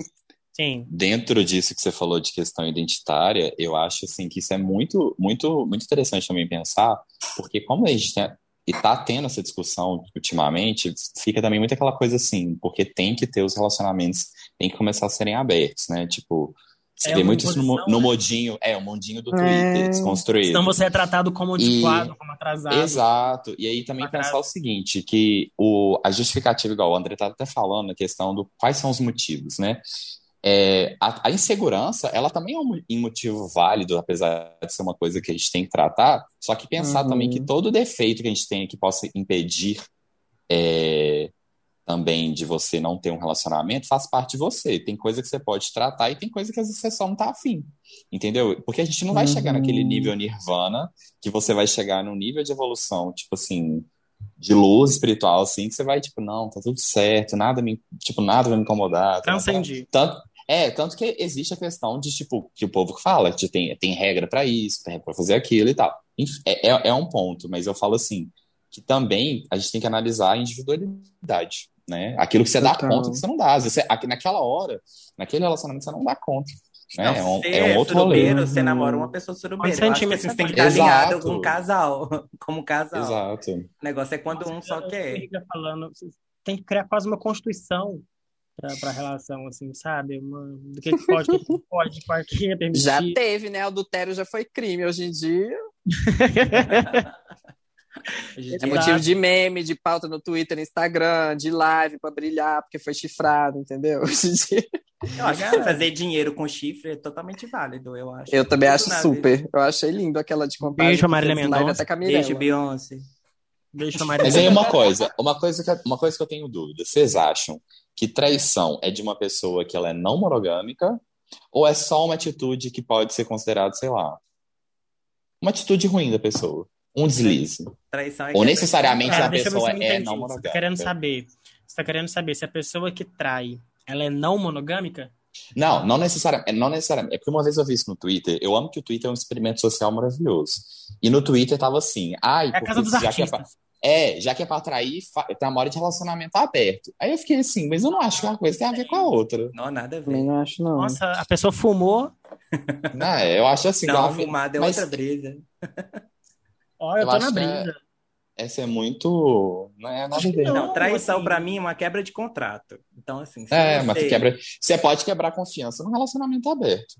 Sim. Dentro disso que você falou de questão identitária, eu acho assim que isso é muito, muito, muito interessante também pensar, porque como a gente tem, e tá tendo essa discussão ultimamente, fica também muito aquela coisa assim, porque tem que ter os relacionamentos, tem que começar a serem abertos, né? Tipo, você é vê muito isso no, no né? modinho, é, o mundinho do Twitter, é... desconstruído. Então você é tratado como antiquado, e... como atrasado. Exato. E aí também pensar o seguinte, que o, a justificativa, igual o André tá até falando, a questão do quais são os motivos, né? É, a, a, insegurança, ela também é um, motivo válido, apesar de ser uma coisa que a gente tem que tratar, só que pensar uhum. também que todo defeito que a gente tem que possa impedir é, também de você não ter um relacionamento faz parte de você. Tem coisa que você pode tratar e tem coisa que às vezes você só não tá afim, entendeu? Porque a gente não vai uhum. chegar naquele nível nirvana, que você vai chegar num nível de evolução, tipo assim, de luz espiritual, assim, que você vai, tipo, não, tá tudo certo, nada me, tipo, nada vai me incomodar. Transcendi. Tanto, é, tanto que existe a questão de, tipo, que o povo fala, que tem, tem regra para isso, tem regra pra fazer aquilo e tal. É, é, é, um ponto, mas eu falo assim, que também a gente tem que analisar a individualidade, né? Aquilo que você dá conta que você não dá. Às vezes, você, naquela hora, naquele relacionamento, você não dá conta. Né? Não, é, um, é um outro surubeiro, rolê. Você namora uma pessoa surubeira. Um assim, você tem que estar alinhado com um casal, [laughs] como casal. Exato. O negócio é quando Nossa, um só quer. Falando, tem que criar quase uma constituição para a relação, assim, sabe? Uma, do que, que pode, o que [laughs] pode, o que é permitir. Já teve, né? O adultério já foi crime. Hoje em dia. [laughs] é motivo de meme, de pauta no Twitter, no Instagram, de live para brilhar, porque foi chifrado, entendeu? [laughs] Hoje em dia. Eu acho que fazer dinheiro com chifre é totalmente válido, eu acho. Eu também acho super. Vez. Eu achei lindo aquela de comprar. Beijo, Marília Mendonça. Beijo, Beyoncé. Beijo, Marília Mas aí uma coisa, uma coisa, que, uma coisa que eu tenho dúvida. Vocês acham que traição é de uma pessoa que ela é não monogâmica ou é só uma atitude que pode ser considerada, sei lá, uma atitude ruim da pessoa, um deslize? Traição é ou necessariamente a pessoa é não monogâmica? Você tá querendo saber? Você tá querendo saber se a pessoa que trai, ela é não monogâmica? Não, não necessariamente, não necessariamente. É porque uma vez eu vi isso no Twitter. Eu amo que o Twitter é um experimento social maravilhoso. E no Twitter tava assim, ai, é a casa dos artistas. É, já que é pra atrair, tá uma hora de relacionamento aberto. Aí eu fiquei assim, mas eu não acho que uma coisa tem a ver com a outra. Não, nada a ver. Também não acho, não. Nossa, a pessoa fumou. Não, é, eu acho assim. Não, fumada é mas... outra brisa. Ó, eu, eu tô na é brisa. Essa é muito. Não é nada a ver. Não, traição assim... pra mim é uma quebra de contrato. Então, assim. É, você... mas quebra. Você pode quebrar confiança no relacionamento aberto.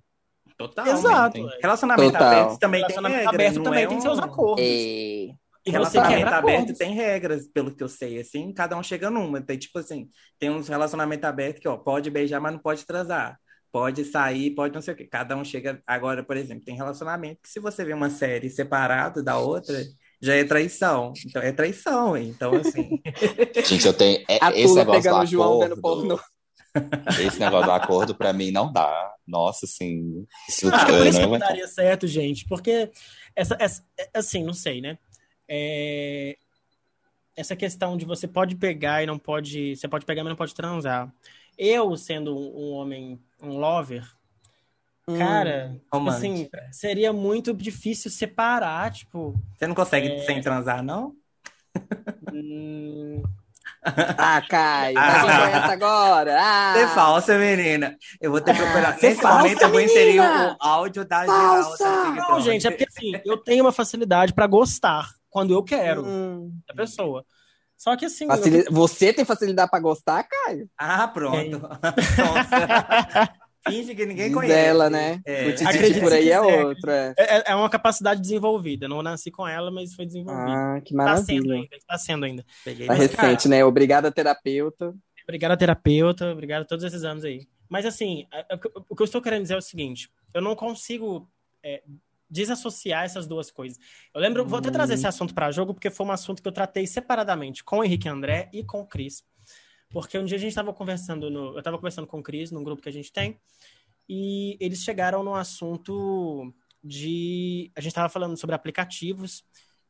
Total. Exato. Relacionamento Total. aberto também relacionamento tem regra, aberto também é tem um... seus acordos. E... E relacionamento aberto tem regras, pelo que eu sei, assim, cada um chega numa. Tem, tipo assim, tem uns relacionamentos abertos que, ó, pode beijar, mas não pode transar. Pode sair, pode não sei o quê. Cada um chega. Agora, por exemplo, tem relacionamento que se você vê uma série separado da outra, já é traição. Então é traição, então assim. [laughs] Gente, eu tenho. É, A esse negócio do acordo, Esse negócio do acordo, pra mim, não dá. Nossa, assim. Isso, ah, por isso que não daria certo, gente. Porque essa, essa, assim, não sei, né? é, essa questão de você pode pegar e não pode. Você pode pegar, mas não pode transar. Eu, sendo um, homem, um lover, hum, cara, assim, seria muito difícil separar, tipo. Você não consegue é... sem transar, não? Hum... Ah, Caio, ah, vai essa agora. Ah. Você é falsa, menina. Eu vou ter que operar. Ah, Nesse falsa, momento, eu vou inserir o áudio da falsa. geral. Não, gente, é porque assim, eu tenho uma facilidade para gostar quando eu quero hum. da pessoa. Só que assim. Facil... Eu... Você tem facilidade para gostar, Caio? Ah, pronto. [laughs] [laughs] Finge que ninguém Diz conhece. ela, né? É. O Titi por aí é outro. É. É, é uma capacidade desenvolvida. Não nasci com ela, mas foi desenvolvida. Ah, que Está sendo maravilha. ainda. Está sendo ainda. Peguei Tá recente, né? Obrigada, terapeuta. Obrigado, terapeuta. Obrigado a todos esses anos aí. Mas, assim, o que eu estou querendo dizer é o seguinte: eu não consigo é, desassociar essas duas coisas. Eu lembro, vou até trazer esse assunto para jogo, porque foi um assunto que eu tratei separadamente com o Henrique André e com o Cris. Porque um dia a gente estava conversando, no, eu estava conversando com o Cris, num grupo que a gente tem, e eles chegaram no assunto de. A gente estava falando sobre aplicativos,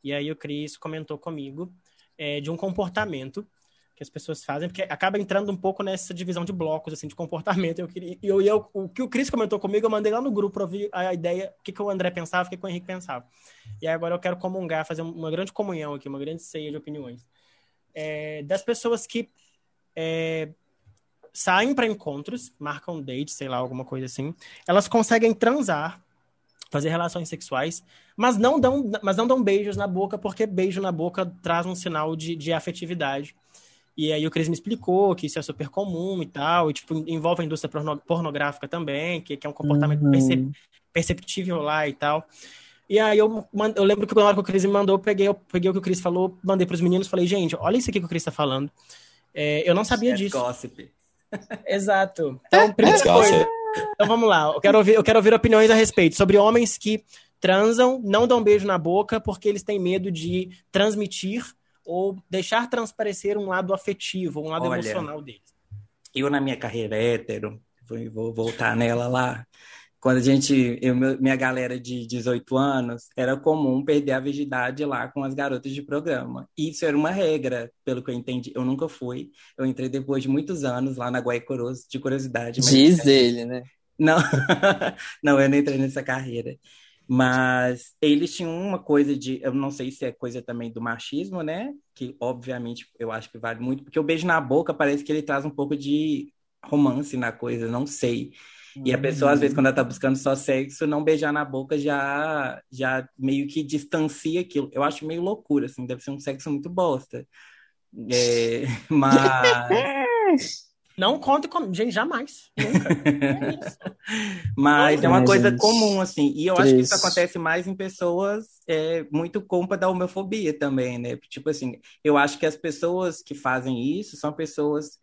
e aí o Cris comentou comigo é, de um comportamento que as pessoas fazem, porque acaba entrando um pouco nessa divisão de blocos, assim, de comportamento. Eu eu, eu, o que o Cris comentou comigo, eu mandei lá no grupo para ouvir a ideia, o que, que o André pensava, o que, que o Henrique pensava. E agora eu quero comungar, fazer uma grande comunhão aqui, uma grande ceia de opiniões. É, das pessoas que é, saem para encontros, marcam date, sei lá, alguma coisa assim, elas conseguem transar, fazer relações sexuais, mas não dão, mas não dão beijos na boca, porque beijo na boca traz um sinal de, de afetividade. E aí o Cris me explicou que isso é super comum e tal, e tipo, envolve a indústria porno- pornográfica também, que, que é um comportamento Uhum. perce- perceptível lá e tal. E aí eu, eu lembro que na hora que o Cris me mandou, eu peguei, eu peguei o que o Cris falou, mandei pros meninos, falei, gente, olha isso aqui que o Cris tá falando. É, eu não sabia É disso. gossip. [laughs] Exato. Então, [laughs] primeira coisa. Então vamos lá. Eu quero, ouvir, eu quero ouvir opiniões a respeito sobre homens que transam, não dão beijo na boca porque eles têm medo de transmitir ou deixar transparecer um lado afetivo, um lado Olha. emocional deles. eu na minha carreira hétero, vou, vou voltar nela lá. Quando a gente, eu, minha galera de 18 anos, era comum perder a virgindade lá com as garotas de programa. Isso era uma regra, pelo que eu entendi. Eu nunca fui. Eu entrei depois de muitos anos lá na Guaicoroso, de curiosidade. mas- Diz ele, né? Não, [laughs] não, eu não entrei nessa carreira. Mas eles tinham uma coisa de, eu não sei se é coisa também do machismo, né? Que obviamente eu acho que vale muito, porque o beijo na boca parece que ele traz um pouco de romance na coisa, não sei. E a pessoa, às vezes, quando ela tá buscando só sexo, não beijar na boca já, já meio que distancia aquilo. Eu acho meio loucura, assim, deve ser um sexo muito bosta. É, [laughs] mas. [laughs] Não conte com. Gente, jamais. Nunca. É isso. Mas é uma Ai, coisa gente. comum, assim. E eu acho que isso acontece mais em pessoas é, muito culpa da homofobia também, né? Tipo assim, eu acho que as pessoas que fazem isso são pessoas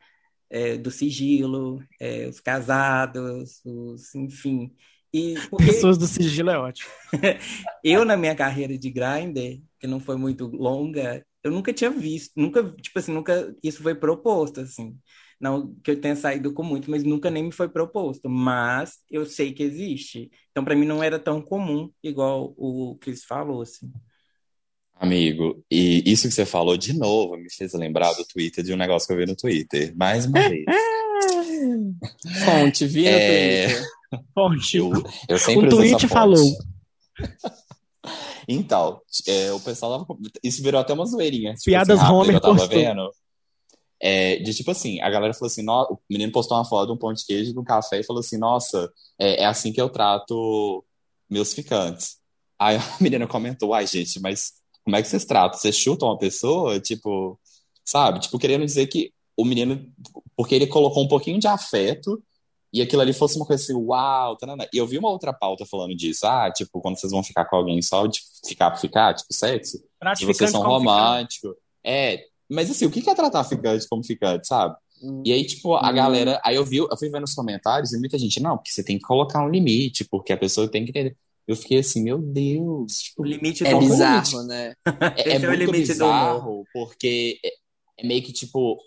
é, do sigilo, é, os casados, os, enfim. E [laughs] porque Pessoas do sigilo é ótimo. [laughs] eu, na minha carreira de grinder, que não foi muito longa, eu nunca tinha visto, nunca, tipo assim, nunca isso foi proposto, assim. Não que eu tenha saído com muito, mas nunca nem me foi proposto. Mas eu sei que existe. Então, para mim, não era tão comum, igual o Chris falou, assim. Amigo, e isso que você falou de novo me fez lembrar do Twitter de um negócio que eu vi no Twitter. Mais uma [laughs] vez. Fonte, vi no É. Twitter. Fonte. Eu, eu sempre O tweet falou. [laughs] Então, é, o pessoal tava. Isso virou até uma zoeirinha. Tipo Piadas assim, rápido, Homer eu tava postou. vendo. É, de tipo assim, a galera falou assim: "Nó- o menino postou uma foto de um pão de queijo de um café e falou assim: Nossa, é, é assim que eu trato meus ficantes. Aí [laughs] a menina comentou: Ai, gente, mas como é que vocês tratam? Vocês chutam uma pessoa? Tipo, sabe? Tipo, querendo dizer que o menino, porque ele colocou um pouquinho de afeto e aquilo ali fosse uma coisa assim, uau, tanana. E eu vi uma outra pauta falando disso, ah, tipo, quando vocês vão ficar com alguém só de ficar por ficar, tipo, sexo, se Gratificante vocês são românticos. É, mas assim, o que é tratar ficante como ficante, sabe? Hum. E aí, tipo, a Hum. galera. Aí eu vi, eu fui vendo nos comentários e muita gente, não, porque você tem que colocar um limite, porque a pessoa tem que entender. Eu fiquei assim, meu Deus, tipo, O limite É do humor. bizarro, né? [laughs] é, Esse é é o muito limite do bizarro, porque é, é meio que, tipo,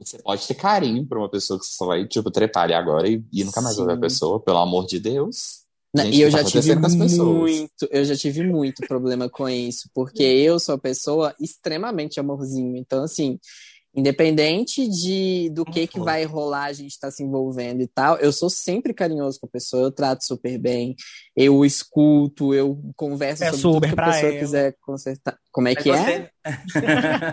você pode ter carinho por uma pessoa que você só vai, tipo, trepar agora e, e nunca mais vai ver a pessoa, pelo amor de Deus. Não, Gente, e eu que já tá tive muito, eu já tive muito problema com isso, porque eu sou uma pessoa extremamente amorzinho. Então, assim, independente de do que que vai rolar, a gente tá se envolvendo e tal, eu sou sempre carinhoso com a pessoa, eu trato super bem, eu escuto, eu converso Peço sobre tudo que a pessoa ela. quiser consertar. Como é Mas que é?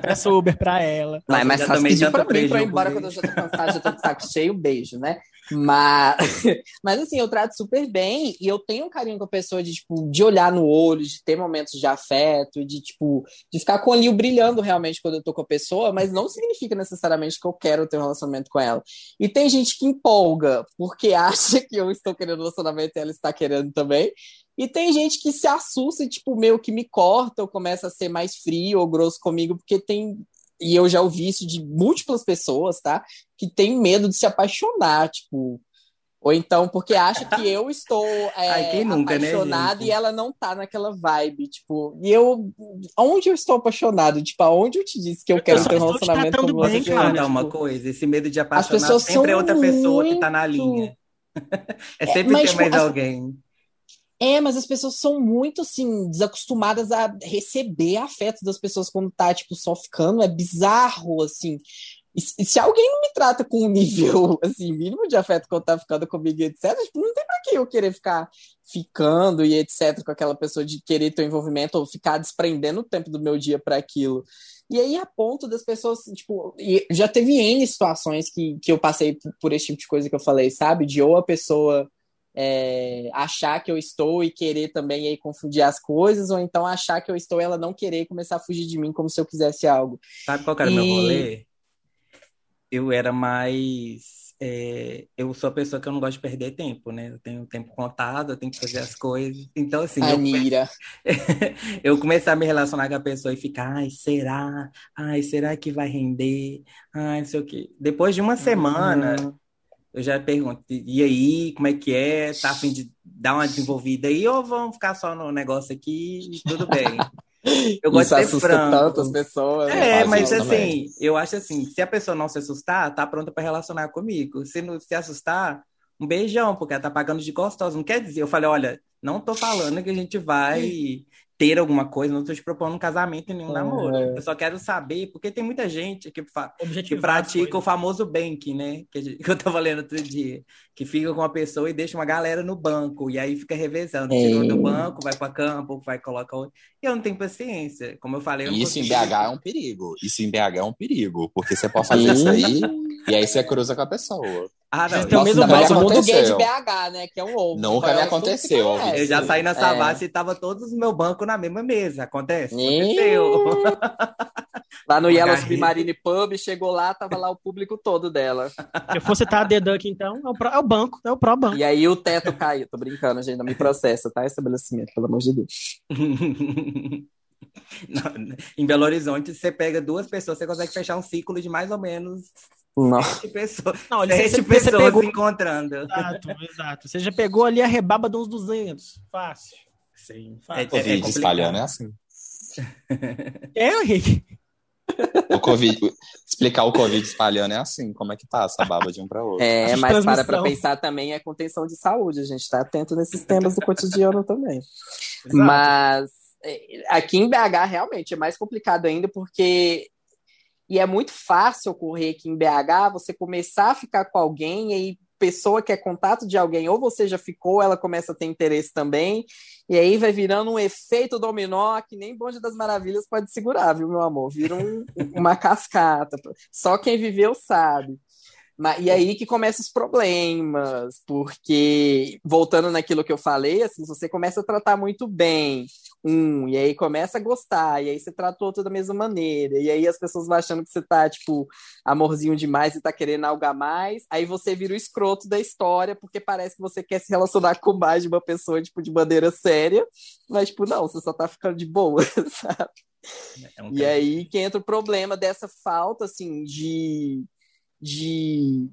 Peço Uber pra ela. Não, é Nossa, mais já pra mim pra ir embora quando eu já tô cansada, já tô de saco cheio, beijo, né? Mas, [laughs] mas assim, eu trato super bem e eu tenho um carinho com a pessoa de, tipo, de olhar no olho, de ter momentos de afeto, de, tipo, de ficar com o olhinho brilhando realmente quando eu tô com a pessoa, mas não significa necessariamente que eu quero ter um relacionamento com ela. E tem gente que empolga porque [laughs] acha que eu estou querendo um relacionamento e ela está querendo também. E tem gente que se assusta e, tipo, meio que me corta ou começa a ser mais frio ou grosso comigo, porque tem e eu já ouvi isso de múltiplas pessoas, tá? Que tem medo de se apaixonar, tipo. Ou então porque acha que eu estou [laughs] é, Ai, nunca, né, apaixonado né, e ela não tá naquela vibe, tipo. E eu. Onde eu estou apaixonado? Tipo, aonde eu te disse que eu, eu quero ter um relacionamento com você? Bem, cara, tipo, uma coisa. Esse medo de apaixonar sempre é outra pessoa muito... que tá na linha. é sempre é, mas, ter tipo, mais as... É, mas as pessoas são muito, assim, desacostumadas a receber afeto das pessoas quando tá, tipo, só ficando. É bizarro, assim. E se alguém não me trata com um nível, [laughs] assim, mínimo de afeto quando tá ficando comigo, etc., tipo, não tem pra que eu querer ficar ficando e etc., com aquela pessoa de querer ter um envolvimento ou ficar desprendendo o tempo do meu dia para aquilo. E aí, a ponto das pessoas, tipo, já teve N situações que, que eu passei por esse tipo de coisa que eu falei, sabe? De ou a pessoa é, achar que eu estou e querer também aí confundir as coisas, ou então achar que eu estou e ela não querer começar a fugir de mim como se eu quisesse algo. Sabe qual era o e... meu rolê? Eu era mais. É, eu sou a pessoa que eu não gosto de perder tempo, né? Eu tenho tempo contado, eu tenho que fazer as coisas. Então, assim. Anira. [laughs] Eu, eu comecei a me relacionar com a pessoa e ficar, ai, será? Ai, será que vai render? Ai, não sei o quê. Depois de uma semana. Uhum eu já pergunto, e aí, como é que é? Tá a fim de dar uma desenvolvida aí ou vamos ficar só no negócio aqui e tudo bem? Eu gosto Isso de ser franco. tantas pessoas. É, mas assim, também. eu acho assim, se a pessoa não se assustar, tá pronta para relacionar comigo. Se não se assustar, um beijão, porque ela tá pagando de gostosa. Não quer dizer, eu falei, olha, não tô falando que a gente vai ter alguma coisa, não estou te propondo um casamento e nenhum é. namoro. Eu só quero saber, porque tem muita gente que, fa que pratica o famoso banking, né? Que, [laughs] que eu estava lendo outro dia. Que fica com uma pessoa e deixa uma galera no banco, e aí fica revezando. É. Tirou do banco, vai para campo, vai colocar outro. E eu não tenho paciência. Como eu falei, eu Isso em BH é um perigo. Isso em BH é um perigo, porque você pode [laughs] fazer isso aí e aí você cruza com a pessoa. Ah, não. Então, mesmo o mundo gay de BH, né? Que é um ovo. Nunca me aconteceu. Eu já saí na Savassi é. e tava todos no meu banco na mesma mesa. Acontece? Aconteceu. [laughs] Lá no Yellow Submarine Pub, chegou lá, tava lá o público todo dela. [laughs] Se eu fosse citar a The Duck, então, é o, pro, é o banco, é o pró banco. E aí o teto caiu. Tô brincando, gente, não me processa, tá? Estabelecimento, pelo amor de Deus. [laughs] Em Belo Horizonte, você pega duas pessoas, você consegue fechar um ciclo de mais ou menos Sete pessoas, não, sete você, pessoas você pegou... se encontrando. Exato, exato. Você já pegou ali a rebaba de uns 200. Fácil. Sim. Fácil. É, Covid é, é espalhando é assim. [laughs] É, Henrique. O COVID, explicar o Covid espalhando é assim, como é que tá essa baba de um para outro. É, mas para para pensar também é contenção de saúde, a gente tá atento nesses temas do cotidiano também. Exato. Mas é, aqui em BH realmente é mais complicado ainda porque e é muito fácil ocorrer aqui em BH você começar a ficar com alguém e aí pessoa que é contato de alguém, ou você já ficou, ela começa a ter interesse também, e aí vai virando um efeito dominó que nem Bonde das Maravilhas pode segurar, viu, meu amor? Vira um, uma cascata. Só quem viveu sabe. E aí que começam os problemas, porque, voltando naquilo que eu falei, assim, você começa a tratar muito bem um, e aí começa a gostar, e aí você trata o outro da mesma maneira, e aí as pessoas vão achando que você tá, tipo, amorzinho demais e tá querendo algo mais, aí você vira o escroto da história, porque parece que você quer se relacionar com mais de uma pessoa, tipo, de maneira séria, mas, tipo, não, você só tá ficando de boa, [laughs] sabe? É um e aí que entra o problema dessa falta, assim, de de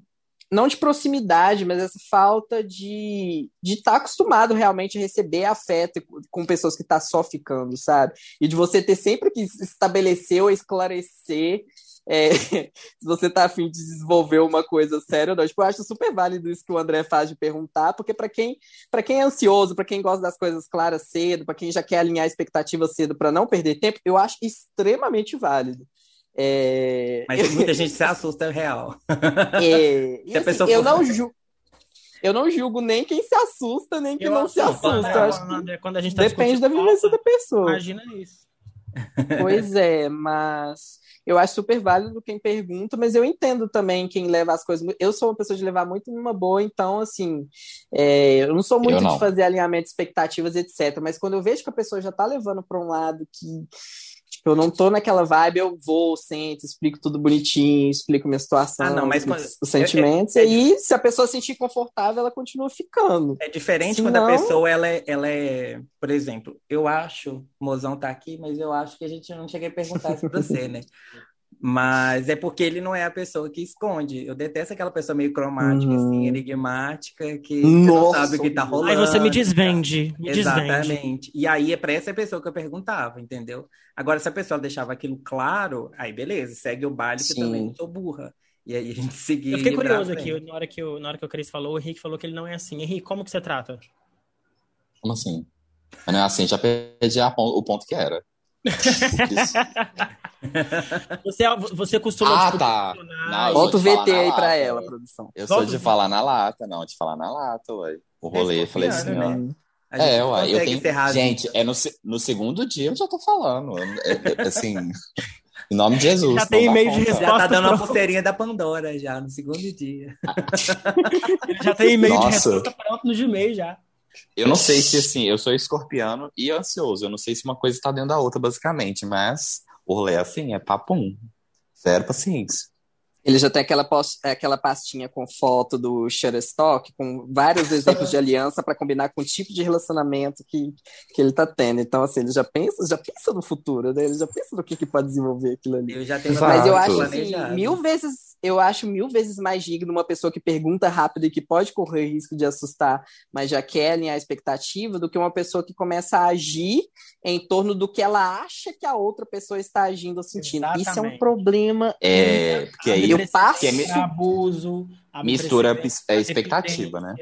não de proximidade, mas essa falta de de estar tá acostumado realmente a receber afeto com pessoas que tá só ficando, sabe? E de você ter sempre que estabelecer ou esclarecer é, [laughs] se você tá afim de desenvolver uma coisa séria ou não. Tipo, eu acho super válido isso que o André faz de perguntar, porque para quem, quem é ansioso, para quem gosta das coisas claras cedo, para quem já quer alinhar a expectativa cedo para não perder tempo, eu acho extremamente válido. É... Mas muita gente se assusta, é real. É... [laughs] se assim, eu, não ju... eu não julgo nem quem se assusta, nem quem eu não se assusta. É, acho que... quando a gente tá Depende da vivência da pessoa. Imagina isso. [laughs] Pois é, mas eu acho super válido quem pergunta, mas eu entendo também quem leva as coisas. Eu sou uma pessoa de levar muito numa boa, então, assim, é, eu não sou muito não. de fazer alinhamento de expectativas, etc. Mas quando eu vejo que a pessoa já tá levando para um lado que Tipo, eu não tô naquela vibe, eu vou, sento, explico tudo bonitinho, explico minha situação, ah, não, mas quando... os sentimentos, é, é, e aí, se a pessoa se sentir confortável, ela continua ficando. É diferente Senão... quando a pessoa, ela é, ela é, por exemplo, eu acho, o mozão tá aqui, mas eu acho que a gente não cheguei a perguntar isso pra você, né? [laughs] Mas é porque ele não é a pessoa que esconde. Eu detesto aquela pessoa meio cromática, assim, uhum. assim, enigmática, que não sabe o que tá rolando. Aí você me desvende. Me Exatamente. Desvende. E aí é pra essa pessoa que eu perguntava, entendeu? Agora, se a pessoa deixava aquilo claro, aí beleza, segue o baile, Sim. que eu também não sou burra. E aí a gente [laughs] seguia. Eu fiquei curioso aqui, na hora, que eu, na hora que o Cris falou, o Henrique falou que ele não é assim. Henrique, como que você trata? Como assim? Não é assim, já perdi a, o ponto que era. [laughs] você, você costuma. Ah, tá. Volta o VT aí lata, pra ela, produção. Eu sou de falar na lata, não, de falar na lata, ué. O rolê, eu falei assim, ó. É, ué, eu tenho. Gente, é no, no segundo dia eu já tô falando. É, é, assim. Em nome de Jesus. Já tem e-mail de resposta. Já tá dando pronto. a pulseirinha da Pandora já, no segundo dia. [laughs] já tem e-mail de resposta pronto no Gmail já. Eu não sei se, assim, eu sou escorpiano e ansioso. Eu não sei se uma coisa está dentro da outra, basicamente. Mas o rolê é assim, é papum. Zero paciência. Ele já tem aquela, post, aquela pastinha com foto do Shutterstock, com vários exemplos de aliança para combinar com o tipo de relacionamento que, que ele está tendo. Então, assim, ele já pensa, já pensa no futuro, né? Ele já pensa no que, que pode desenvolver aquilo ali. Eu já tenho Mas eu acho assim, mil vezes eu acho mil vezes mais digno uma pessoa que pergunta rápido e que pode correr risco de assustar, mas já quer alinhar a expectativa, do que uma pessoa que começa a agir em torno do que ela acha que a outra pessoa está agindo ou sentindo. Exatamente. Isso é um problema. É, porque aí eu passo. É abuso. Mistura a expectativa, né?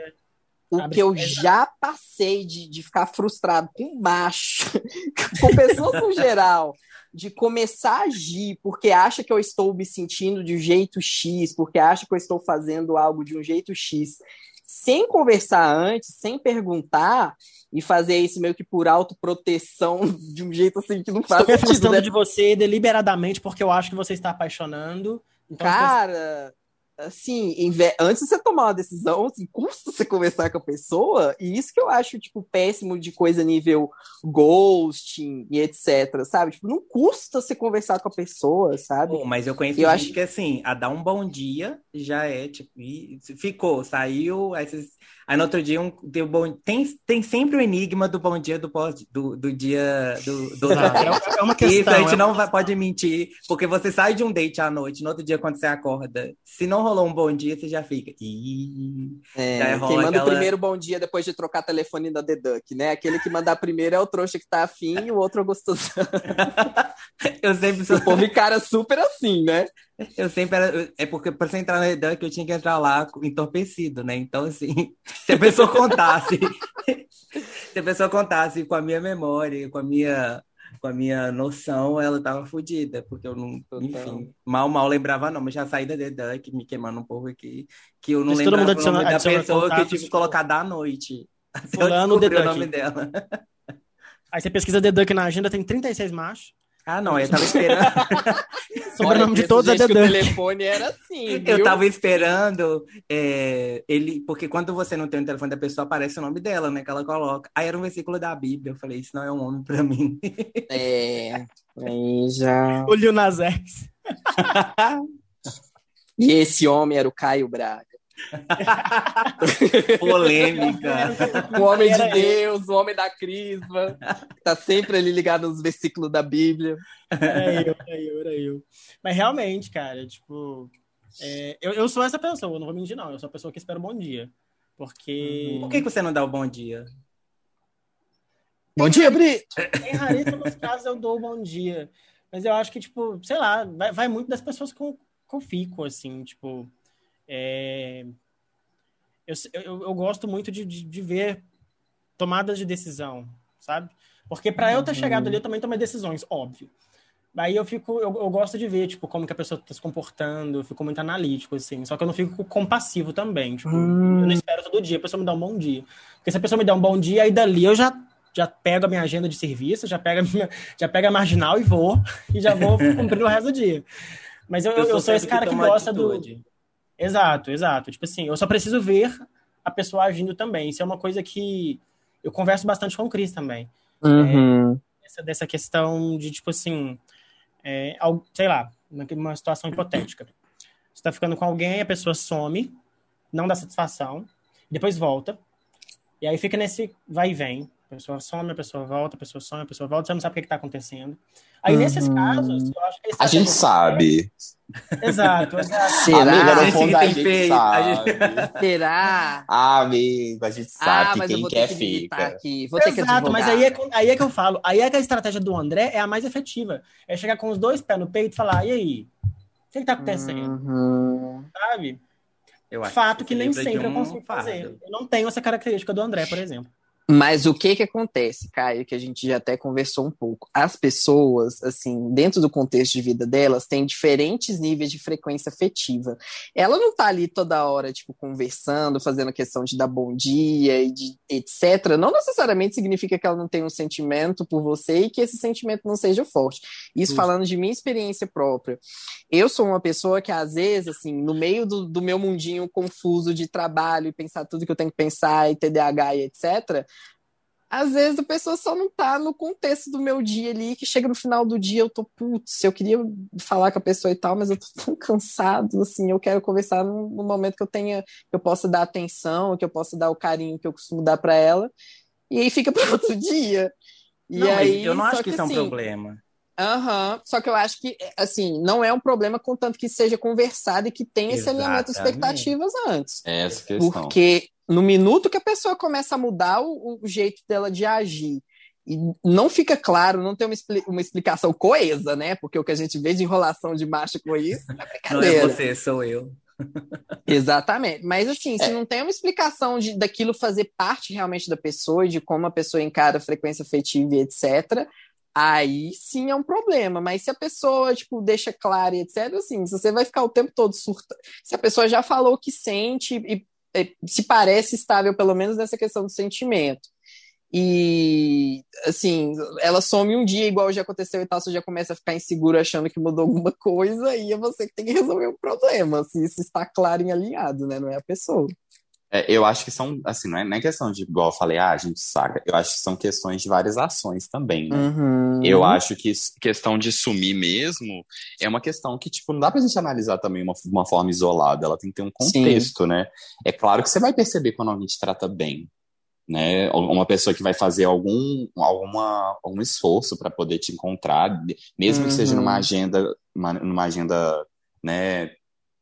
O que eu já passei de, de ficar frustrado com macho, [laughs] com pessoas no geral, de começar a agir porque acha que eu estou me sentindo de um jeito X, porque acha que eu estou fazendo algo de um jeito X, sem conversar antes, sem perguntar, e fazer isso meio que por autoproteção, [laughs] de um jeito assim que não faz estou sentido. Estou né? de você deliberadamente porque eu acho que você está apaixonando. Então Cara, assim, antes de você tomar uma decisão, assim, custa você conversar com a pessoa, e isso que eu acho, tipo, péssimo de coisa nível ghosting e etc, sabe? Tipo, não custa você conversar com a pessoa, sabe? Mas eu conheço eu acho... que, assim, a dar um bom dia já é, tipo, ficou, saiu, aí vocês Aí no outro dia um, deu bom. Tem, tem sempre o enigma do bom dia do pós do, do dia do, do é, é uma questão. [laughs] Isso, a gente é não vai, pode mentir, porque você sai de um date à noite, no outro dia, quando você acorda, se não rolou um bom dia, você já fica. Ih, é, já quem manda aquela... o primeiro bom dia depois de trocar telefone da The Duck, né? Aquele que mandar primeiro é o trouxa que tá afim e o outro é o gostoso. [laughs] eu sempre sou. O povo encara super assim, né? Eu sempre era. É porque para você entrar na Duck eu tinha que entrar lá entorpecido, né? Então, assim, [laughs] se a pessoa contasse. se a pessoa contasse com a minha memória, com a minha, com a minha noção, ela tava fodida, porque eu não. Total. Enfim, mal, mal lembrava, não, mas já saí da The Duck, me queimando um pouco aqui, que eu não mas lembrava o nome da pessoa que eu tive que colocar da noite. Fulano Duck. o nome dela. Aí você pesquisa The Duck na agenda, tem 36 machos. Ah, não, eu tava esperando. [laughs] Sobrenome de todos é The O telefone era assim. Viu? Eu tava esperando é, ele, porque quando você não tem o telefone da pessoa, aparece o nome dela, né? Que ela coloca. Aí era um versículo da Bíblia. Eu falei, isso não é um homem pra mim. É. Aí já. O Lil Nas [laughs] e esse homem era o Caio Braga. [laughs] Polêmica. O homem de Deus, o homem da crisma, tá sempre ali ligado nos versículos da Bíblia. Era eu, era eu, era eu. Mas realmente, cara, tipo, é, eu, eu sou essa pessoa, eu não vou mentir, não. Eu sou a pessoa que espera um bom dia. Porque. Por que você não dá o bom dia? Bom dia, Bri! Em raríssimos casos eu dou o bom dia. Mas eu acho que, tipo, sei lá, vai, vai muito das pessoas que eu, que eu fico, assim, tipo. É... Eu, eu, eu, gosto muito de, de, de, ver tomadas de decisão, sabe? Porque para eu ter chegado ali, eu também tomei decisões, óbvio. Aí eu fico, eu, eu, gosto de ver, tipo, como que a pessoa tá se comportando, eu fico muito analítico, assim. Só que eu não fico compassivo também, tipo, hum. eu não espero todo dia a pessoa me dar um bom dia. Porque se a pessoa me der um bom dia, aí dali eu já já pego a minha agenda de serviço, já pego a, minha, já pego a marginal e vou, [laughs] e já vou [laughs] cumprir o resto do dia. Mas eu, eu, eu sou esse cara que, que gosta atitude. do. Exato, exato. Tipo assim, eu só preciso ver a pessoa agindo também. Isso é uma coisa que eu converso bastante com o Cris também. Uhum. É, essa, dessa questão de, tipo assim, é, sei lá, uma situação hipotética. Você tá ficando com alguém, a pessoa some, não dá satisfação, depois volta, e aí fica nesse vai e vem. A pessoa some, a pessoa volta, a pessoa some, a pessoa volta, você não sabe o que, está acontecendo. Aí, uhum. nesses casos, eu acho que... A gente sabe. Exato, exato. [laughs] Será? Amiga, no fundo, a gente sabe. [laughs] Será? Ah, amigo, a gente sabe ah, que quem quer que fica. Aqui. Vou ter Exato, que mas aí é, aí é que eu falo. Aí é que a estratégia do André é a mais efetiva. É chegar com os dois pés no peito e falar, e aí? O que, está acontecendo? Uhum. Sabe? Eu Fato que, que nem sempre um eu consigo fazer. Eu não tenho essa característica do André, por exemplo. Mas o que que acontece, Caio, que a gente já até conversou um pouco. As pessoas, assim, dentro do contexto de vida delas, têm diferentes níveis de frequência afetiva. Ela não tá ali toda hora, tipo, conversando, fazendo questão de dar bom dia e de etc. Não necessariamente significa que ela não tem um sentimento por você e que esse sentimento não seja forte. Isso, Isso. falando de minha experiência própria. Eu sou uma pessoa que, às vezes, assim, no meio do, do meu mundinho confuso de trabalho e pensar tudo que eu tenho que pensar e TDAH e etc., às vezes a pessoa só não tá no contexto do meu dia ali, que chega no final do dia eu tô, putz, eu queria falar com a pessoa e tal, mas eu tô tão [laughs] cansado, assim, eu quero conversar no, no momento que eu tenha, que eu possa dar atenção, que eu possa dar o carinho que eu costumo dar para ela, e aí fica [laughs] para outro dia. E não, aí, eu não acho que, que isso assim, é um assim, problema. Aham, uhum, só que eu acho que, assim, não é um problema contanto que seja conversado e que tenha Exatamente. esse alinhamento de expectativas antes. É essa questão. Porque no minuto que a pessoa começa a mudar o, o jeito dela de agir e não fica claro, não tem uma, uma, explicação coesa, né? Porque o que a gente vê de enrolação de macho com isso é Não é você, sou eu. [laughs] Exatamente. Mas assim, se é. não tem uma explicação de, daquilo fazer parte realmente da pessoa e de como a pessoa encara a frequência afetiva e etc., aí sim é um problema. Mas se a pessoa, tipo, deixa claro e etc., assim, se você vai ficar o tempo todo surta. Se a pessoa já falou que sente e se parece estável, pelo menos nessa questão do sentimento. E, assim, ela some um dia, igual já aconteceu e tal, você já começa a ficar inseguro achando que mudou alguma coisa, e é você que tem que resolver o problema, se isso está claro e alinhado, né? Não é a pessoa. É, eu acho que são, assim, não é, não é questão de, igual eu falei, ah, a gente saca. Eu acho que são questões de várias ações também, né? Uhum. Eu acho que questão de sumir mesmo é uma questão que, tipo, não dá pra gente analisar também uma, uma forma isolada. Ela tem que ter um contexto, Sim. né? É claro que você vai perceber quando alguém te trata bem, né? Uma pessoa que vai fazer algum, alguma, algum esforço para poder te encontrar, mesmo uhum. que seja numa uhum. agenda, uma, numa agenda, né,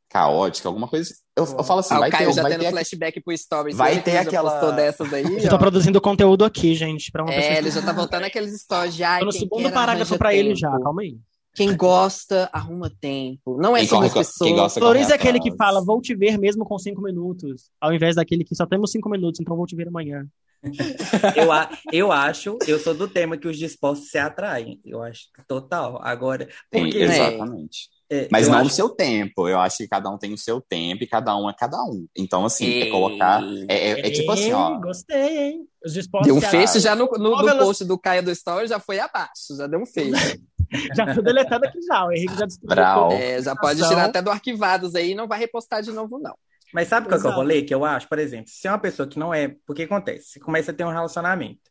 caótica, alguma coisa. Eu, eu falo assim, ah, vai o Caio ter, já vai tendo ter flashback pro stories. Vai ter aquela dessas aí. Eu tô produzindo conteúdo aqui, gente, para uma é, pessoa. ele já tá voltando aqueles stories já. Tô no segundo parágrafo para ele já, calma aí. Quem gosta, arruma tempo. Não é sobre as pessoas. Flores é aquele que fala, vou te ver mesmo com cinco minutos, ao invés daquele que só temos cinco minutos, então vou te ver amanhã. [laughs] eu, eu acho, eu sou do tema que os dispostos se atraem. Eu acho total. Agora, porque, Sim, exatamente. É, Mas não acho... no seu tempo. Eu acho que cada um tem o seu tempo e cada um é cada um. Então, assim, e... é colocar. É, é, é, tipo assim, ó. Gostei, hein? Os deu um face já no, no, no post do Caia do Story, já foi abaixo, já deu um face. [laughs] já foi deletado aqui já. O Henrique já destruiu. É, já pode tirar até do arquivados aí e não vai repostar de novo, não. Mas sabe qual que é o rolê que eu acho? Por exemplo, se é uma pessoa que não é. Porque acontece? Você começa a ter um relacionamento.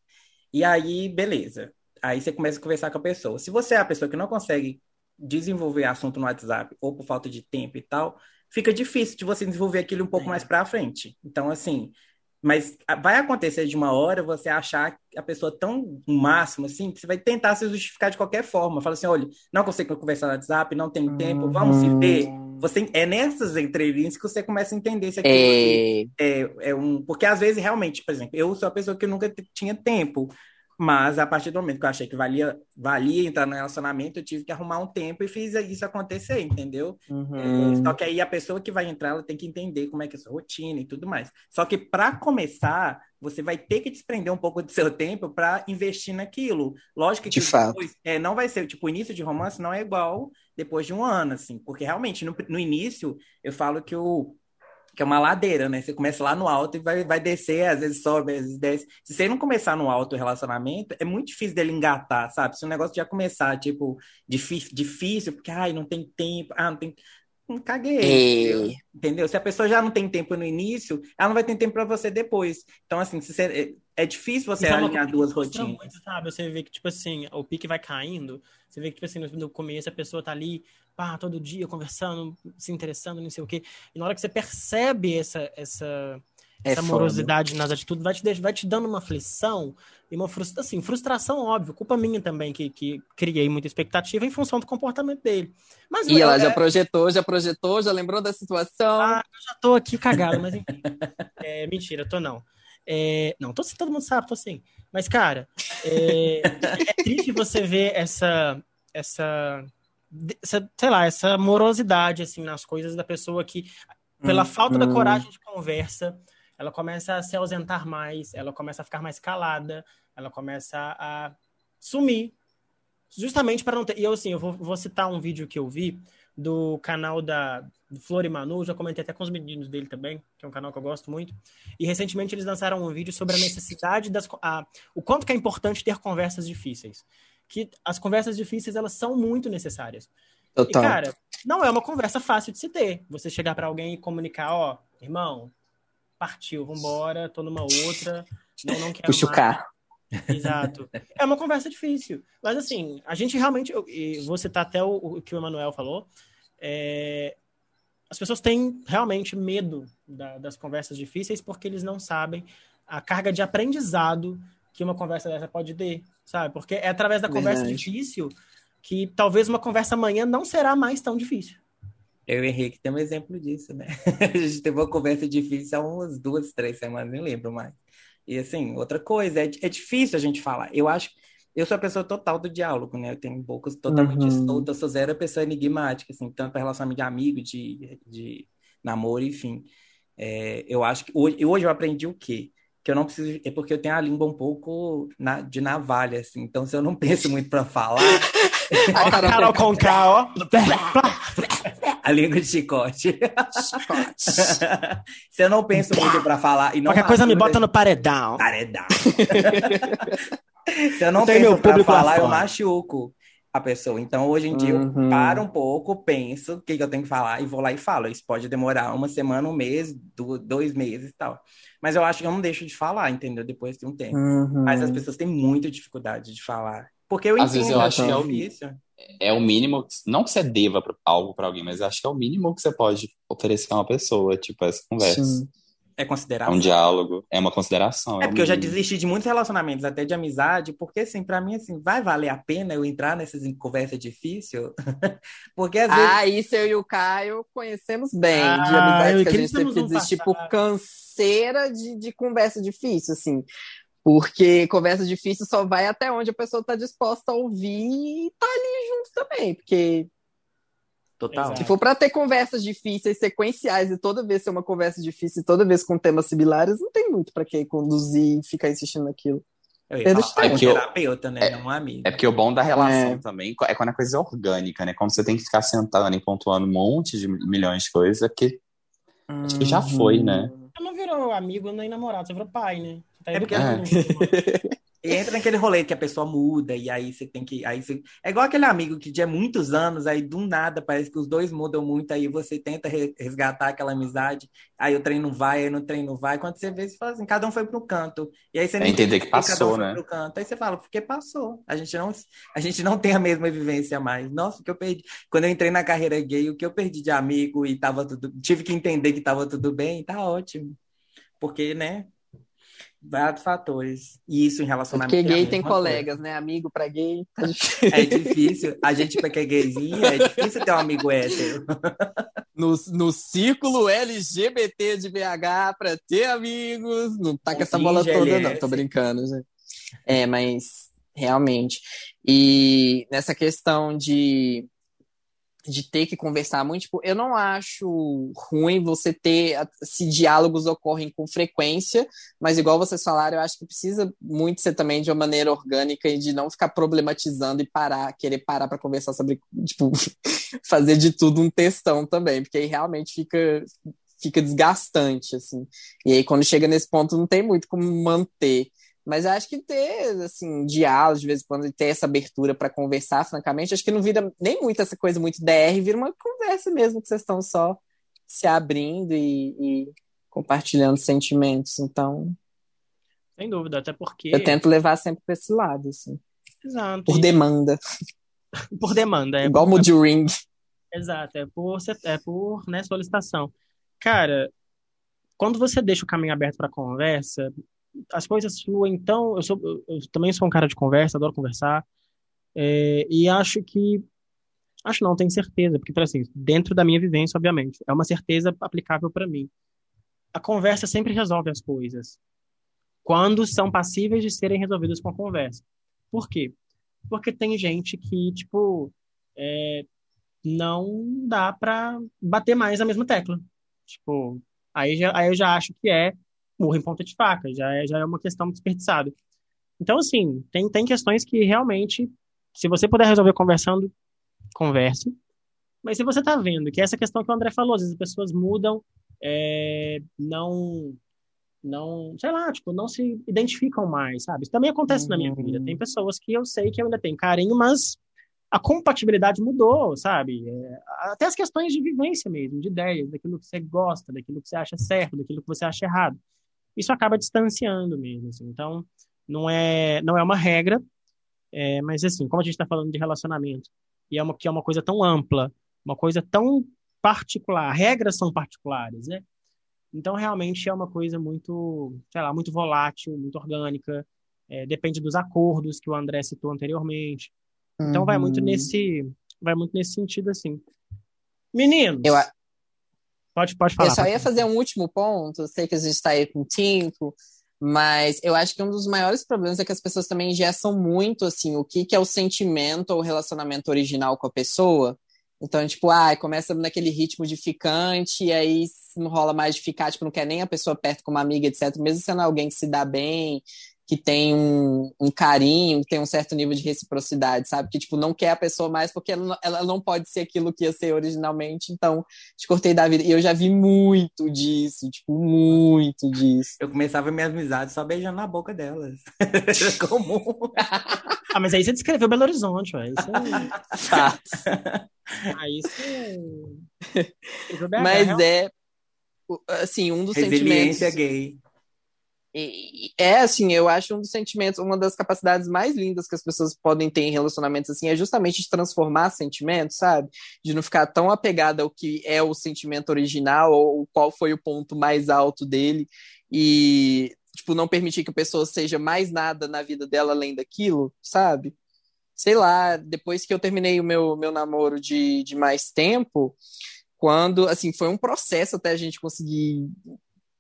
E aí, beleza. Aí você começa a conversar com a pessoa. Se você é a pessoa que não consegue desenvolver assunto no WhatsApp ou por falta de tempo e tal, fica difícil de você desenvolver aquilo um pouco é. mais para frente. Então, assim, mas vai acontecer de uma hora você achar a pessoa tão máximo assim que você vai tentar se justificar de qualquer forma. Fala assim: olha, não consigo conversar no WhatsApp, não tenho tempo, vamos se ver. Uhum. Você, é nessas entrelinhas que você começa a entender se aquilo é... é, é um. Porque às vezes, realmente, por exemplo, eu sou a pessoa que nunca tinha tempo. Mas a partir do momento que eu achei que valia, valia entrar no relacionamento, eu tive que arrumar um tempo e fiz isso acontecer, entendeu? Uhum. É, só que aí a pessoa que vai entrar, ela tem que entender como é que é a sua rotina e tudo mais. Só que para começar, você vai ter que desprender um pouco do seu tempo para investir naquilo. Lógico que de depois, é, não vai ser, tipo, o início de romance não é igual depois de um ano, assim, porque realmente no, no início eu falo que o que é uma ladeira, né? Você começa lá no alto e vai, vai descer, às vezes sobe, às vezes desce. Se você não começar no alto o relacionamento, é muito difícil dele engatar, sabe? Se o negócio já começar, tipo, difícil, difícil porque, ai, não tem tempo, ah, não tem. Não caguei. Entendeu? Se a pessoa já não tem tempo no início, ela não vai ter tempo para você depois. Então, assim, se você, é, é difícil você então, alinhar duas rotinas. Muito, sabe? Você vê que, tipo assim, o pique vai caindo. Você vê que, tipo assim, no começo a pessoa tá ali, pá, todo dia conversando, se interessando, não sei o quê. E na hora que você percebe essa, essa, é essa morosidade nas atitudes, vai te, vai te dando uma aflição e uma frustração, assim, frustração, óbvio, culpa minha também, que, que criei muita expectativa em função do comportamento dele. Mas, e ela já é... projetou, já projetou, já lembrou da situação. Ah, eu já tô aqui cagado, mas enfim. [laughs] é, mentira, tô não. É, não, tô, todo mundo sabe, tô sim. Mas, cara, é, é triste você ver essa, essa, essa, sei lá, essa morosidade, assim, nas coisas da pessoa que, pela hum, falta hum. da coragem de conversa, ela começa a se ausentar mais, ela começa a ficar mais calada, ela começa a sumir. Justamente para não ter. E eu, assim, eu vou, vou, citar um vídeo que eu vi do canal da do Flor e Manu, já comentei até com os meninos dele também, que é um canal que eu gosto muito. E recentemente eles lançaram um vídeo sobre a necessidade das. A, o quanto que é importante ter conversas difíceis. Que as conversas difíceis, elas são muito necessárias. Total. E, cara, não é uma conversa fácil de se ter. Você chegar para alguém e comunicar, ó, irmão, partiu, vambora, tô numa outra, não, não quero Puxa mais. o carro. Exato. É uma conversa difícil. Mas assim, a gente realmente, e vou citar até o, o que o Emanuel falou, é, as pessoas têm realmente medo da, das conversas difíceis porque eles não sabem a carga de aprendizado que uma conversa dessa pode ter, sabe? Porque é através da conversa Verdade. difícil que talvez uma conversa amanhã não será mais tão difícil. Eu e o Henrique tem um exemplo disso, né? [laughs] a gente teve uma conversa difícil há umas duas, três semanas, nem lembro mais. E assim, outra coisa, é, é difícil a gente falar. Eu acho eu sou a pessoa total do diálogo, né? Eu tenho bocas totalmente uhum. soltas, eu sou zero pessoa enigmática, assim, tanto para relacionamento de amigo, de, de namoro, enfim. É, eu acho que hoje, hoje eu aprendi o quê? Que eu não preciso. É porque eu tenho a língua um pouco na, de navalha, assim. Então, se eu não penso muito para falar. a Carol com K, ó. A língua de chicote. [laughs] Se eu não penso muito para falar e não Qualquer coisa me bota no paredão. Paredão. [laughs] Se eu não Tem penso para falar, eu machuco a pessoa. Então, hoje em dia, uhum. eu paro um pouco, penso o que, que, eu tenho que falar e vou lá e falo. Isso pode demorar uma semana, um mês, dois meses e tal. Mas eu acho que eu não deixo de falar, entendeu? Depois de um tempo. Uhum. Mas as pessoas têm muita dificuldade de falar. Porque eu Às vezes eu acho que é o, é o mínimo, não que você deva algo para alguém, mas acho que é o mínimo que você pode oferecer a uma pessoa, tipo, essa conversa. Sim. É considerado. É um diálogo, é uma consideração. É, é porque eu já desisti de muitos relacionamentos, até de amizade, porque, assim, para mim, assim, vai valer a pena eu entrar nessas conversas difíceis? [laughs] porque às vezes. Ah, isso eu e o Caio conhecemos bem, ah, de amizade que a gente teve que desistir por canseira de, de conversa difícil, assim. Porque conversa difícil só vai até onde a pessoa está disposta a ouvir e tá ali junto também. Porque Total. Se for para ter conversas difíceis, sequenciais, e toda vez ser uma conversa difícil, toda vez com temas similares, não tem muito para que conduzir e ficar insistindo naquilo. Eu ia falar, é terapeuta, né? É, não um amigo. É porque o bom da relação é. também é quando a coisa é orgânica, né? Quando você tem que ficar sentando e pontuando um monte de milhões de coisas, é porque hum, acho que já foi, né? Você não virou amigo nem namorado, você virou pai, né? Tá é porque... É. [laughs] E entra naquele rolê que a pessoa muda, e aí você tem que. Aí você... É igual aquele amigo que de muitos anos, aí do nada parece que os dois mudam muito, aí você tenta resgatar aquela amizade, aí o treino vai, aí no treino vai. Quando você vê, você fala assim, cada um foi pro canto. E aí você nem entender que passou, um né? Pro canto. Aí você fala, porque passou. A gente, não, a gente não tem a mesma vivência mais. Nossa, o que eu perdi. Quando eu entrei na carreira gay, o que eu perdi de amigo e tava tudo. Tive que entender que tava tudo bem, tá ótimo. Porque, né? Vários fatores. E isso em relacionamento. Porque gay tem colegas, coisa. né? Amigo para gay. Tá é difícil. A gente, porque é gayzinha, é difícil ter um amigo hétero. No, no círculo LGBT de BH para ter amigos. Não tá com essa bola toda, não. Tô brincando, gente. É, mas realmente. E nessa questão de de ter que conversar muito, tipo, eu não acho ruim você ter se diálogos ocorrem com frequência, mas igual vocês falaram, eu acho que precisa muito ser também de uma maneira orgânica e de não ficar problematizando e parar, querer parar para conversar sobre, tipo, [laughs] fazer de tudo um textão também, porque aí realmente fica fica desgastante, assim. E aí, quando chega nesse ponto, não tem muito como manter. Mas acho que ter, assim, diálogo de vez em quando e ter essa abertura para conversar, francamente, acho que não vira nem muito essa coisa muito DR, vira uma conversa mesmo, que vocês estão só se abrindo e, e compartilhando sentimentos. Então. Sem dúvida, até porque. Eu tento levar sempre para esse lado, assim. Exato. Por demanda. [laughs] por demanda, é. Igual por... Mood Ring. Exato, é por, é por né, solicitação. Cara, quando você deixa o caminho aberto para conversa, as coisas fluem. Então, eu, sou, eu também sou um cara de conversa, adoro conversar. É, e acho que. Acho não, tenho certeza, porque, assim, dentro da minha vivência, obviamente, é uma certeza aplicável para mim. A conversa sempre resolve as coisas. Quando são passíveis de serem resolvidas com a conversa. Por quê? Porque tem gente que, tipo, é, não dá para bater mais na mesma tecla. Tipo, aí, já, aí eu já acho que é murro em ponta de faca, já é, já é uma questão desperdiçada. Então, assim, tem, tem questões que realmente, se você puder resolver conversando, converse. Mas se você está vendo que essa questão que o André falou, às vezes as pessoas mudam, é, não, não, sei lá, tipo, não se identificam mais, sabe? Isso também acontece uhum. na minha vida. Tem uhum. pessoas que eu sei que eu ainda tenho carinho, mas a compatibilidade mudou, sabe? É, até as questões de vivência mesmo, de ideias, daquilo que você gosta, daquilo que você acha certo, daquilo que você acha errado. Isso acaba distanciando mesmo, assim. Então, não é, não é uma regra, é, mas assim, como a gente está falando de relacionamento, e é uma, que é uma coisa tão ampla, uma coisa tão particular, regras são particulares, né? Então, realmente é uma coisa muito, sei lá, muito volátil, muito orgânica, é, depende dos acordos que o André citou anteriormente, então uhum. vai muito uhum. nesse vai muito nesse sentido assim. Meninos. Eu, pode pode falar. Eu só ia fazer um último ponto, eu sei que a gente está aí com tempo, mas eu acho que um dos maiores problemas é que as pessoas também gestam muito assim o que que é o sentimento ou o relacionamento original com a pessoa. Então, tipo, ah, começa naquele ritmo de ficante, e aí não rola mais de ficar, tipo, não quer nem a pessoa perto como amiga, etc. Mesmo sendo alguém que se dá bem, que tem um, um, carinho, que tem um certo nível de reciprocidade, sabe? Que, tipo, não quer a pessoa mais porque ela, ela não pode ser aquilo que ia ser originalmente, então te cortei da vida. E eu já vi muito disso, tipo, muito disso. Eu começava minhas amizades só beijando na boca delas. [laughs] Comum. [laughs] ah, mas aí você descreveu Belo Horizonte, ué. Isso [laughs] é... ah, isso é... Mas é, assim, um dos Resiliência sentimentos... gay é assim, eu acho um dos sentimentos, uma das capacidades mais lindas que as pessoas podem ter em relacionamentos assim é justamente de transformar sentimentos, sabe? De não ficar tão apegada ao que é o sentimento original ou qual foi o ponto mais alto dele e tipo não permitir que a pessoa seja mais nada na vida dela além daquilo, sabe? Sei lá, depois que eu terminei o meu, meu namoro de, de mais tempo, quando, assim, foi um processo até a gente conseguir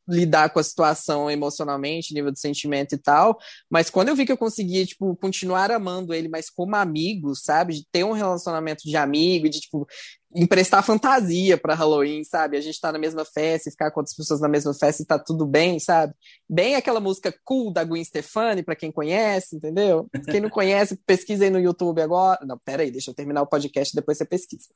lidar com a situação emocionalmente, nível de sentimento e tal, mas quando eu vi que eu conseguia, tipo, continuar amando ele, mas como amigo, sabe? De ter um relacionamento de amigo, de, tipo, emprestar fantasia para Halloween, sabe? A gente tá na mesma festa, ficar com outras pessoas na mesma festa e tá tudo bem, sabe? Bem aquela música cool da Gwen Stefani, para quem conhece, entendeu? Quem não conhece, pesquisa aí no YouTube agora. Não, pera aí, deixa eu terminar o podcast, depois você pesquisa.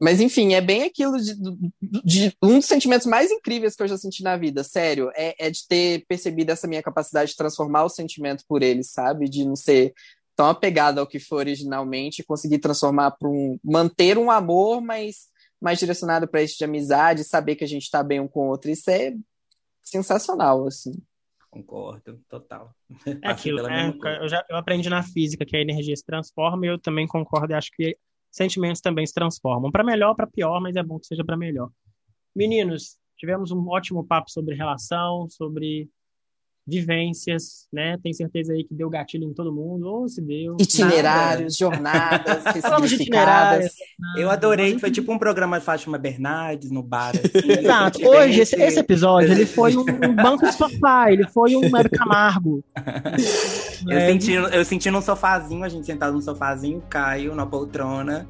Mas, enfim, é bem aquilo de, de, um dos sentimentos mais incríveis que eu já senti na vida, sério, é, é de ter percebido essa minha capacidade de transformar o sentimento por ele, sabe? De não ser tão apegado ao que foi originalmente, conseguir transformar para um. manter um amor, mas mais direcionado para isso de amizade, saber que a gente está bem um com o outro. Isso é sensacional, assim. Concordo, total. É [laughs] aquilo, né? Eu, já, eu aprendi na física que a energia se transforma e eu também concordo e acho que sentimentos também se transformam. Para melhor, para pior, mas é bom que seja para melhor. Meninos, tivemos um ótimo papo sobre relação, sobre vivências, né? Tenho certeza aí que deu gatilho em todo mundo, ou se deu. Itinerários, jornadas, [laughs] ressignificadas. Eu adorei, foi tipo um programa de Fátima Bernardes no bar. Assim, [laughs] Exato. Hoje, esse, esse, episódio, ele foi um, um, banco de sofá, ele foi um Hebe Camargo. eu, é, senti, eu senti num sofazinho, a gente sentado num sofazinho, Caio na poltrona,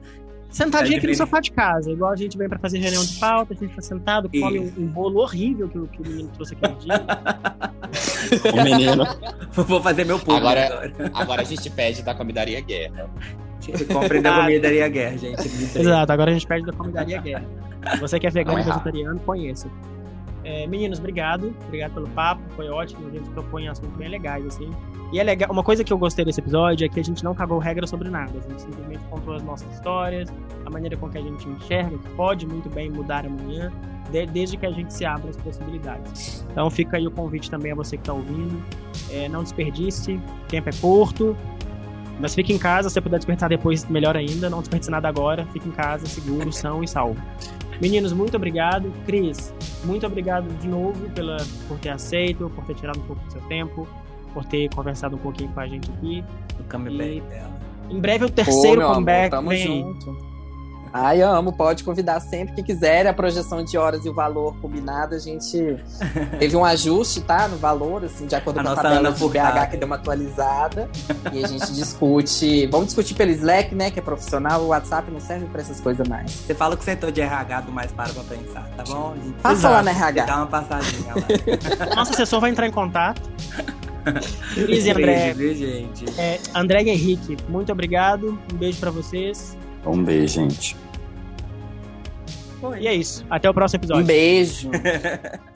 Sentadinho aqui no sofá de casa, igual a gente vem pra fazer reunião de pauta, a gente tá sentado, come um, um, bolo horrível que, que, o menino trouxe aquele dia. [laughs] o menino. Vou fazer meu público agora, agora. Agora a gente pede da comidaria guerra. Compre da comidaria guerra, gente. Exato, agora a gente pede da comidaria guerra. Você que é vegano e vegetariano, conheça. É, meninos, obrigado. Obrigado pelo papo, foi ótimo. A gente propõe assuntos bem legais, assim. E é legal, uma coisa que eu gostei desse episódio é que a gente não cagou regra sobre nada. A gente simplesmente contou as nossas histórias, a maneira com que a gente enxerga, que pode muito bem mudar amanhã, de, desde que a gente se abra as possibilidades. Então fica aí o convite também a você que está ouvindo. É, não desperdice, tempo é curto. Mas fique em casa, se puder despertar depois, melhor ainda. Não desperdice nada agora, fique em casa, seguro, são e salvo. Meninos, muito obrigado. Cris, muito obrigado de novo pela, por ter aceito, por ter tirado um pouco do seu tempo, por ter conversado um pouquinho com a gente aqui. O comeback dela. Em breve o terceiro Pô, comeback amor, vem junto. Ai, amo, pode convidar sempre que quiser. A projeção de horas e o valor combinado, a gente [laughs] teve um ajuste, tá? No valor, assim, de acordo a com a tabela do BH que deu uma atualizada. e a gente discute. Vamos discutir pelo Slack, né? Que é profissional. O WhatsApp não serve pra essas coisas mais. Você fala que o setor de RH do mais para pra pensar, tá bom? Passa Exato. lá na RH. Dá uma passadinha lá. [laughs] Nosso assessor vai entrar em contato. [laughs] Cris e André. Beijo, gente. É, André e Henrique, muito obrigado. Um beijo pra vocês. Um beijo, gente. E é isso. Até o próximo episódio. Um beijo. [laughs]